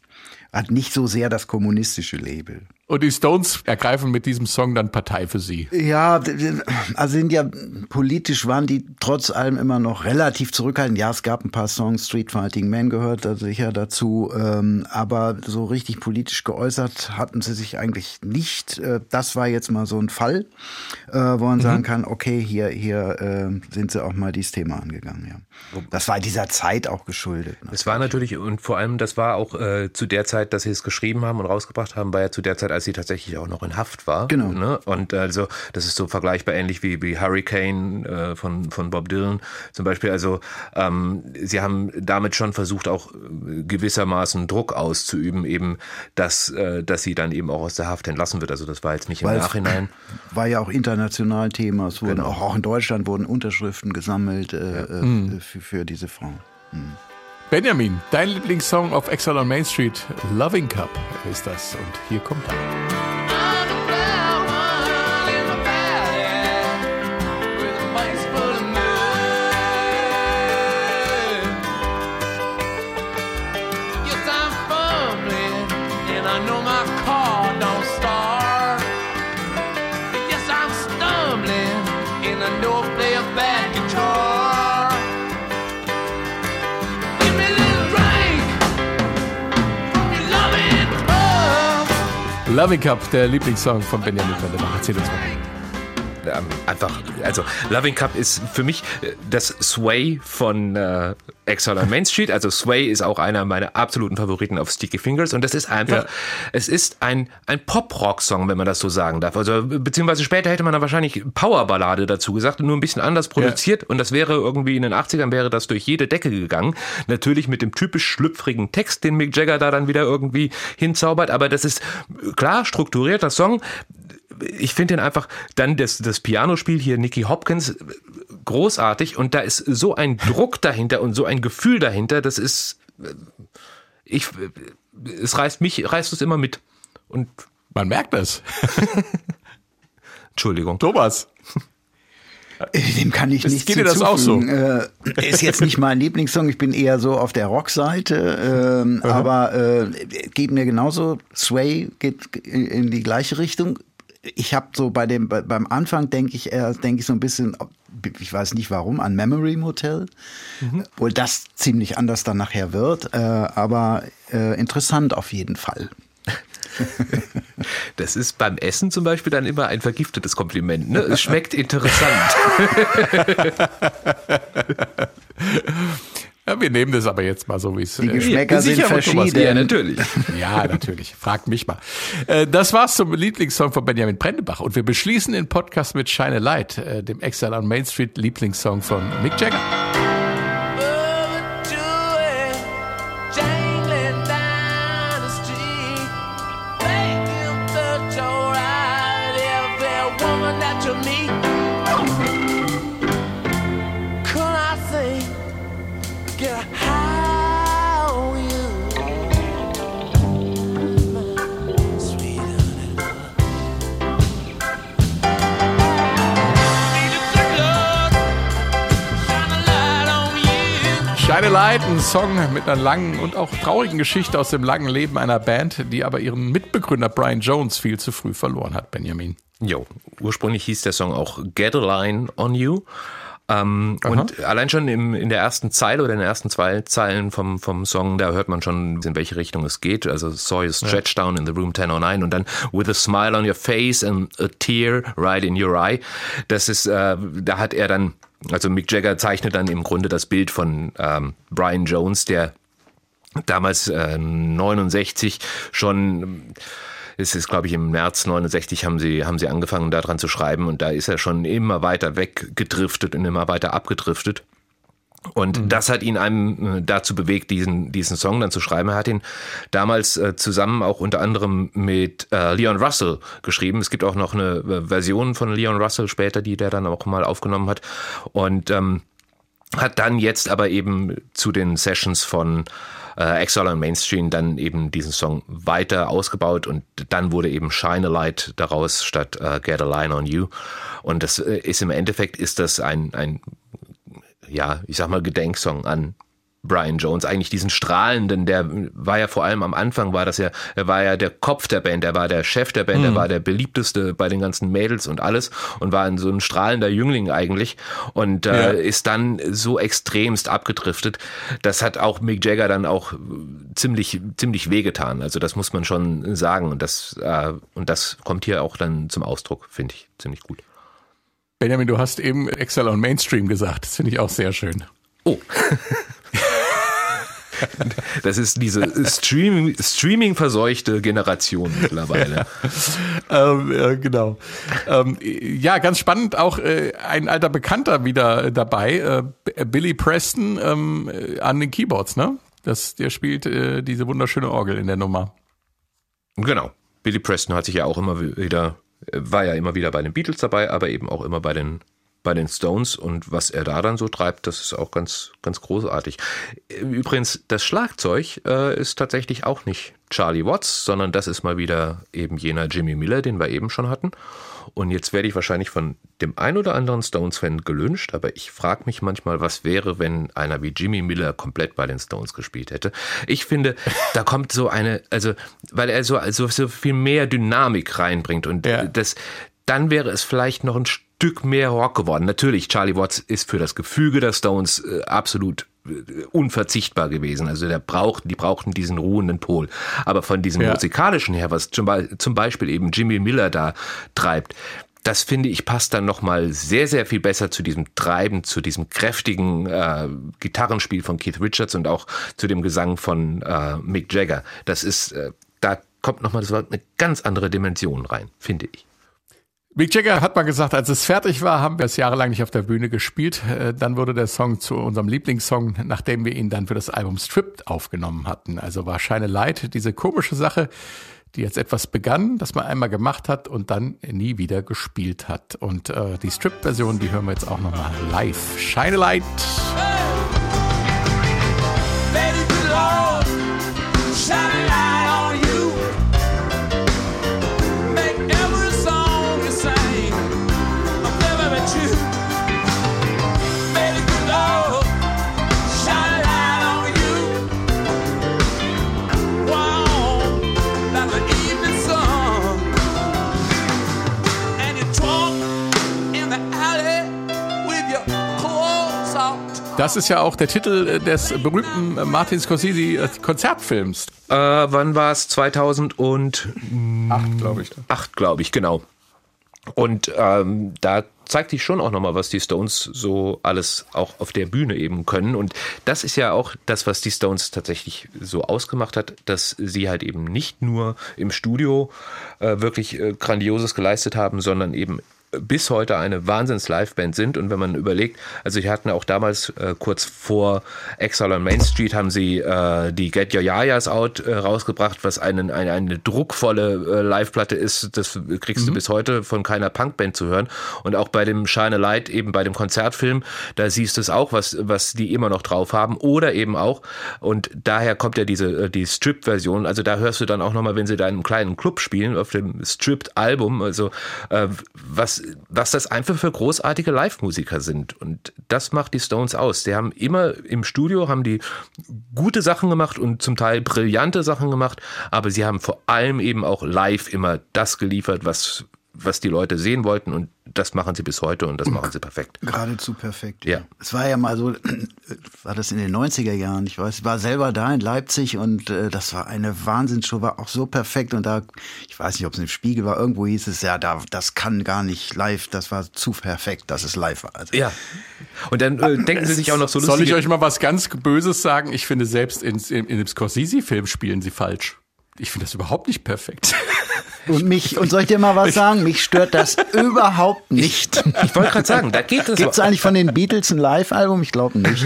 D: Hat nicht so sehr das kommunistische Label.
A: Und die Stones ergreifen mit diesem Song dann Partei für sie.
D: Ja, also sind ja politisch waren die trotz allem immer noch relativ zurückhaltend. Ja, es gab ein paar Songs, Street Fighting Man gehört da sicher dazu, ähm, aber so richtig politisch geäußert hatten sie sich eigentlich nicht. Äh, das war jetzt mal so ein Fall, äh, wo man sagen kann, okay, hier hier äh, sind sie auch mal dieses Thema angegangen. Ja, das war dieser Zeit auch geschuldet. Ne?
E: Es war natürlich, und vor allem, das war auch äh, zu der Zeit, dass sie es geschrieben haben und rausgebracht haben, war ja zu der Zeit, als sie tatsächlich auch noch in Haft war.
D: Genau.
E: Ne? Und also, das ist so vergleichbar ähnlich wie, wie Hurricane äh, von, von Bob Dylan zum Beispiel. Also, ähm, sie haben damit schon versucht, auch äh, gewissermaßen Druck auszuüben, eben, dass, äh, dass sie dann eben auch aus der Haft entlassen wird. Also, das war jetzt nicht im
D: Weil
E: Nachhinein.
D: War ja auch international Thema. Es wurden auch, auch in Deutschland wurden Unterschriften gesammelt äh, äh, für, für diese Frau.
A: Benjamin, dein Lieblingssong auf Exile on Main Street, Loving Cup ist das. Und hier kommt er.
H: Loving Cup,
A: der Lieblingssong von Benjamin Wendemach. Erzähl uns mal.
E: Ähm, einfach, also Loving Cup ist für mich äh, das Sway von äh, Exile on Main Street. Also Sway ist auch einer meiner absoluten Favoriten auf Sticky Fingers und das ist einfach,
A: Ja.
E: es ist ein, ein Pop-Rock-Song, wenn man das so sagen darf. Also beziehungsweise später hätte man da wahrscheinlich Powerballade dazu gesagt, nur ein bisschen anders produziert und das wäre irgendwie in den 80ern wäre das durch jede Decke gegangen. Natürlich mit dem typisch schlüpfrigen Text, den Mick Jagger da dann wieder irgendwie hinzaubert, aber das ist klar strukturierter Song ich finde den einfach, dann das, das Pianospiel hier, Nicky Hopkins, großartig und da ist so ein Druck dahinter und so ein Gefühl dahinter, das ist, äh, ich, äh, es reißt mich, reißt es immer mit. Und,
A: Man merkt das.
E: Entschuldigung.
A: Thomas.
D: Dem kann ich
A: Ist-
D: nicht
A: geht dir das auch so?
D: Äh, ist jetzt nicht mein Lieblingssong, ich bin eher so auf der Rockseite, ähm, aber äh, geht mir genauso. Sway geht in die gleiche Richtung. Ich habe so bei dem bei, beim Anfang denke ich eher denke ich so ein bisschen, ich weiß nicht warum, an Memory Motel, obwohl das ziemlich anders dann nachher wird, äh, aber äh, interessant auf jeden Fall.
E: Das ist beim Essen zum Beispiel dann immer ein vergiftetes Kompliment. Ne? Es schmeckt interessant.
A: Ja, wir nehmen das aber jetzt mal so, wie es
D: Die
A: äh,
D: Geschmäcker
A: ist.
D: sind verschieden.
E: ja, natürlich.
A: Ja, natürlich. Frag mich mal. Äh, Das war's zum Lieblingssong von Benjamin Brendebach. Und wir beschließen den Podcast mit Shine a Light, äh, dem Exile on Main Street Lieblingssong von Mick Jagger. Song mit einer langen und auch traurigen Geschichte aus dem langen Leben einer Band, die aber ihren Mitbegründer Brian Jones viel zu früh verloren hat, Benjamin.
E: Jo, ursprünglich hieß der Song auch Get a Line on You. Ähm, und allein schon im, in der ersten Zeile oder in den ersten zwei Zeilen vom, vom Song, da hört man schon, in welche Richtung es geht. Also saw you stretch down in the room 1009 und dann with a smile on your face and a tear right in your eye. Das ist, äh, da hat er dann, also Mick Jagger zeichnet dann im Grunde das Bild von ähm, Brian Jones, der damals äh, 69 schon es ist, glaube ich, im März 69 haben sie, haben sie angefangen, daran zu schreiben und da ist er schon immer weiter weggedriftet und immer weiter abgedriftet. Und das hat ihn einem äh, dazu bewegt, diesen, diesen Song dann zu schreiben. Er hat ihn damals äh, zusammen auch unter anderem mit äh, Leon Russell geschrieben. Es gibt auch noch eine äh, Version von Leon Russell später, die der dann auch mal aufgenommen hat. Und ähm, hat dann jetzt aber eben zu den Sessions von äh, Exile on Mainstream dann eben diesen Song weiter ausgebaut und dann wurde eben Shine a Light daraus statt äh, Get a Line on You. Und das äh, ist im Endeffekt ist das ein, ein ja, ich sag mal, Gedenksong an Brian Jones, eigentlich diesen strahlenden, der war ja vor allem am Anfang war das ja, er war ja der Kopf der Band, er war der Chef der Band, er war der beliebteste bei den ganzen Mädels und alles und war ein, so ein strahlender Jüngling eigentlich und äh,
A: Ja.
E: ist dann so extremst abgedriftet. Das hat auch Mick Jagger dann auch ziemlich, ziemlich wehgetan. Also das muss man schon sagen und das, äh, und das kommt hier auch dann zum Ausdruck, finde ich ziemlich gut.
A: Benjamin, du hast eben Excel on Mainstream gesagt. Das finde ich auch sehr schön.
E: Oh. Das ist diese Streaming, Streaming verseuchte Generation mittlerweile.
A: Ähm, ja, genau. Ähm, ja, ganz spannend auch äh, ein alter Bekannter wieder äh, dabei, äh, Billy Preston ähm, äh, an den Keyboards, ne? Das, der spielt äh, diese wunderschöne Orgel in der Nummer.
E: Genau. Billy Preston hat sich ja auch immer wieder, war ja immer wieder bei den Beatles dabei, aber eben auch immer bei den bei den Stones und was er da dann so treibt, das ist auch ganz, ganz großartig. Übrigens, das Schlagzeug äh, ist tatsächlich auch nicht Charlie Watts, sondern das ist mal wieder eben jener Jimmy Miller, den wir eben schon hatten. Und jetzt werde ich wahrscheinlich von dem ein oder anderen Stones-Fan gelünscht, aber ich frage mich manchmal, was wäre, wenn einer wie Jimmy Miller komplett bei den Stones gespielt hätte. Ich finde, da kommt so eine, also, weil er so, also so viel mehr Dynamik reinbringt und
A: Ja.
E: das, dann wäre es vielleicht noch ein Stück mehr Rock geworden. Natürlich, Charlie Watts ist für das Gefüge der Stones äh, absolut äh, unverzichtbar gewesen. Also der braucht, die brauchten diesen ruhenden Pol. Aber von diesem
A: Ja.
E: musikalischen her, was zum, zum Beispiel eben Jimmy Miller da treibt, das finde ich passt dann nochmal sehr, sehr viel besser zu diesem Treiben, zu diesem kräftigen äh, Gitarrenspiel von Keith Richards und auch zu dem Gesang von äh, Mick Jagger. Das ist, äh, da kommt nochmal so eine ganz andere Dimension rein, finde ich.
A: Mick Jagger hat mal gesagt, als es fertig war, haben wir es jahrelang nicht auf der Bühne gespielt. Äh, Dann wurde der Song zu unserem Lieblingssong, nachdem wir ihn dann für das Album Stripped aufgenommen hatten. Also war a Light diese komische Sache, die jetzt etwas begann, das man einmal gemacht hat und dann nie wieder gespielt hat. Und äh, die Stripped-Version, die hören wir jetzt auch nochmal live. Shine a Light. Das ist ja auch der Titel äh, des berühmten äh, Martin Scorsese äh, Konzertfilms.
E: Äh, wann war es? 2008,
A: Acht, glaube ich.
E: glaube ich, genau. Und ähm, da zeigt sich schon auch nochmal, was die Stones so alles auch auf der Bühne eben können. Und das ist ja auch das, was die Stones tatsächlich so ausgemacht hat, dass sie halt eben nicht nur im Studio äh, wirklich äh, Grandioses geleistet haben, sondern eben bis heute eine Wahnsinns-Liveband sind. Und wenn man überlegt, also die hatten auch damals äh, kurz vor Exile on Main Street haben sie äh, die Get Your Yayas Out äh, rausgebracht, was einen, eine, eine druckvolle äh, Live-Platte ist. Das kriegst du bis heute von keiner Punkband zu hören. Und auch bei dem Shine a Light, eben bei dem Konzertfilm, da siehst du es auch, was, was die immer noch drauf haben. Oder eben auch, und daher kommt ja diese äh, die Strip-Version, also da hörst du dann auch nochmal, wenn sie da in einem kleinen Club spielen, auf dem Stripped-Album, also äh, was, das einfach für großartige Live-Musiker sind. Und das macht die Stones aus. Die haben immer im Studio, haben die gute Sachen gemacht und zum Teil brillante Sachen gemacht, aber sie haben vor allem eben auch live immer das geliefert, was, was die Leute sehen wollten und das machen sie bis heute und das machen sie perfekt.
D: Geradezu perfekt.
E: Ja.
D: Es war ja mal so, war das in den 90er Jahren, ich weiß, ich war selber da in Leipzig und äh, das war eine Wahnsinnsshow, war auch so perfekt und da, ich weiß nicht, ob es im Spiegel war, irgendwo hieß es, ja, da, das kann gar nicht live, das war zu perfekt, dass es live war. Also,
E: Ja. Und dann äh, denken sie sich auch noch so
A: Soll ich euch mal was ganz Böses sagen? Ich finde, selbst in, in, in dem Scorsese-Film spielen sie falsch. Ich finde das überhaupt nicht perfekt.
D: Und mich, und soll ich dir mal was sagen? Mich stört das überhaupt nicht.
E: Ich wollte gerade sagen, da geht es.
D: Gibt es eigentlich von den Beatles ein Live-Album? Ich glaube nicht.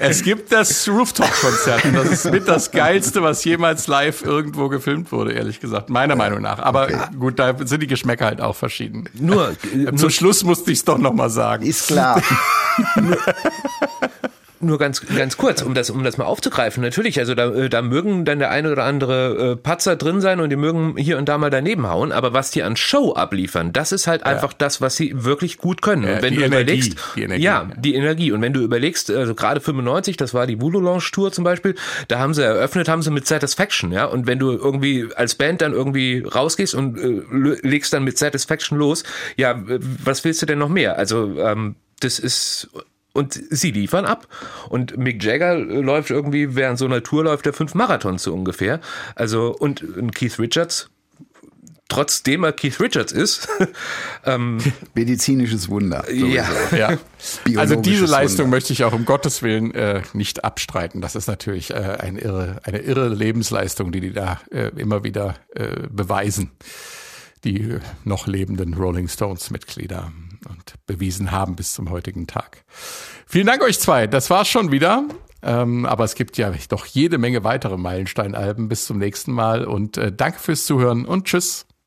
A: Es gibt das Rooftop-Konzert. und Das ist mit das Geilste, was jemals live irgendwo gefilmt wurde, ehrlich gesagt. Meiner Meinung nach. Aber gut, da sind die Geschmäcker halt auch verschieden.
E: Nur,
A: Zum Schluss musste ich es doch nochmal sagen.
D: Ist klar.
E: Nur ganz, ganz kurz, um das, um das mal aufzugreifen. Natürlich, also da, äh, da mögen dann der eine oder andere äh, Patzer drin sein und die mögen hier und da mal daneben hauen, aber was die an Show abliefern, das ist halt einfach das, was sie wirklich gut können.
A: Ja,
E: und wenn
A: die
E: du
A: Energie,
E: überlegst,
A: die Energie,
E: ja,
A: ja.
E: die Energie. Und wenn du überlegst, also gerade 95, das war die Voodoo Lounge Tour zum Beispiel, da haben sie eröffnet, haben sie mit Satisfaction, ja. Und wenn du irgendwie als Band dann irgendwie rausgehst und äh, legst dann mit Satisfaction los, ja, was willst du denn noch mehr? Also ähm, das ist und sie liefern ab. Und Mick Jagger läuft irgendwie, während so einer Tour läuft er fünf Marathons so ungefähr. Also, und Keith Richards, trotzdem er Keith Richards ist, ähm,
D: Medizinisches Wunder.
E: ja,
A: Ja. Also diese Leistung
D: Wunder.
A: möchte ich auch um Gottes Willen äh, nicht abstreiten. Das ist natürlich äh, eine, irre, eine irre Lebensleistung, die die da äh, immer wieder äh, beweisen. Die äh, noch lebenden Rolling Stones Mitglieder und bewiesen haben bis zum heutigen Tag. Vielen Dank euch zwei. Das war's schon wieder. Ähm, aber es gibt ja doch jede Menge weitere Meilensteinalben. Bis zum nächsten Mal und äh, danke fürs Zuhören und tschüss.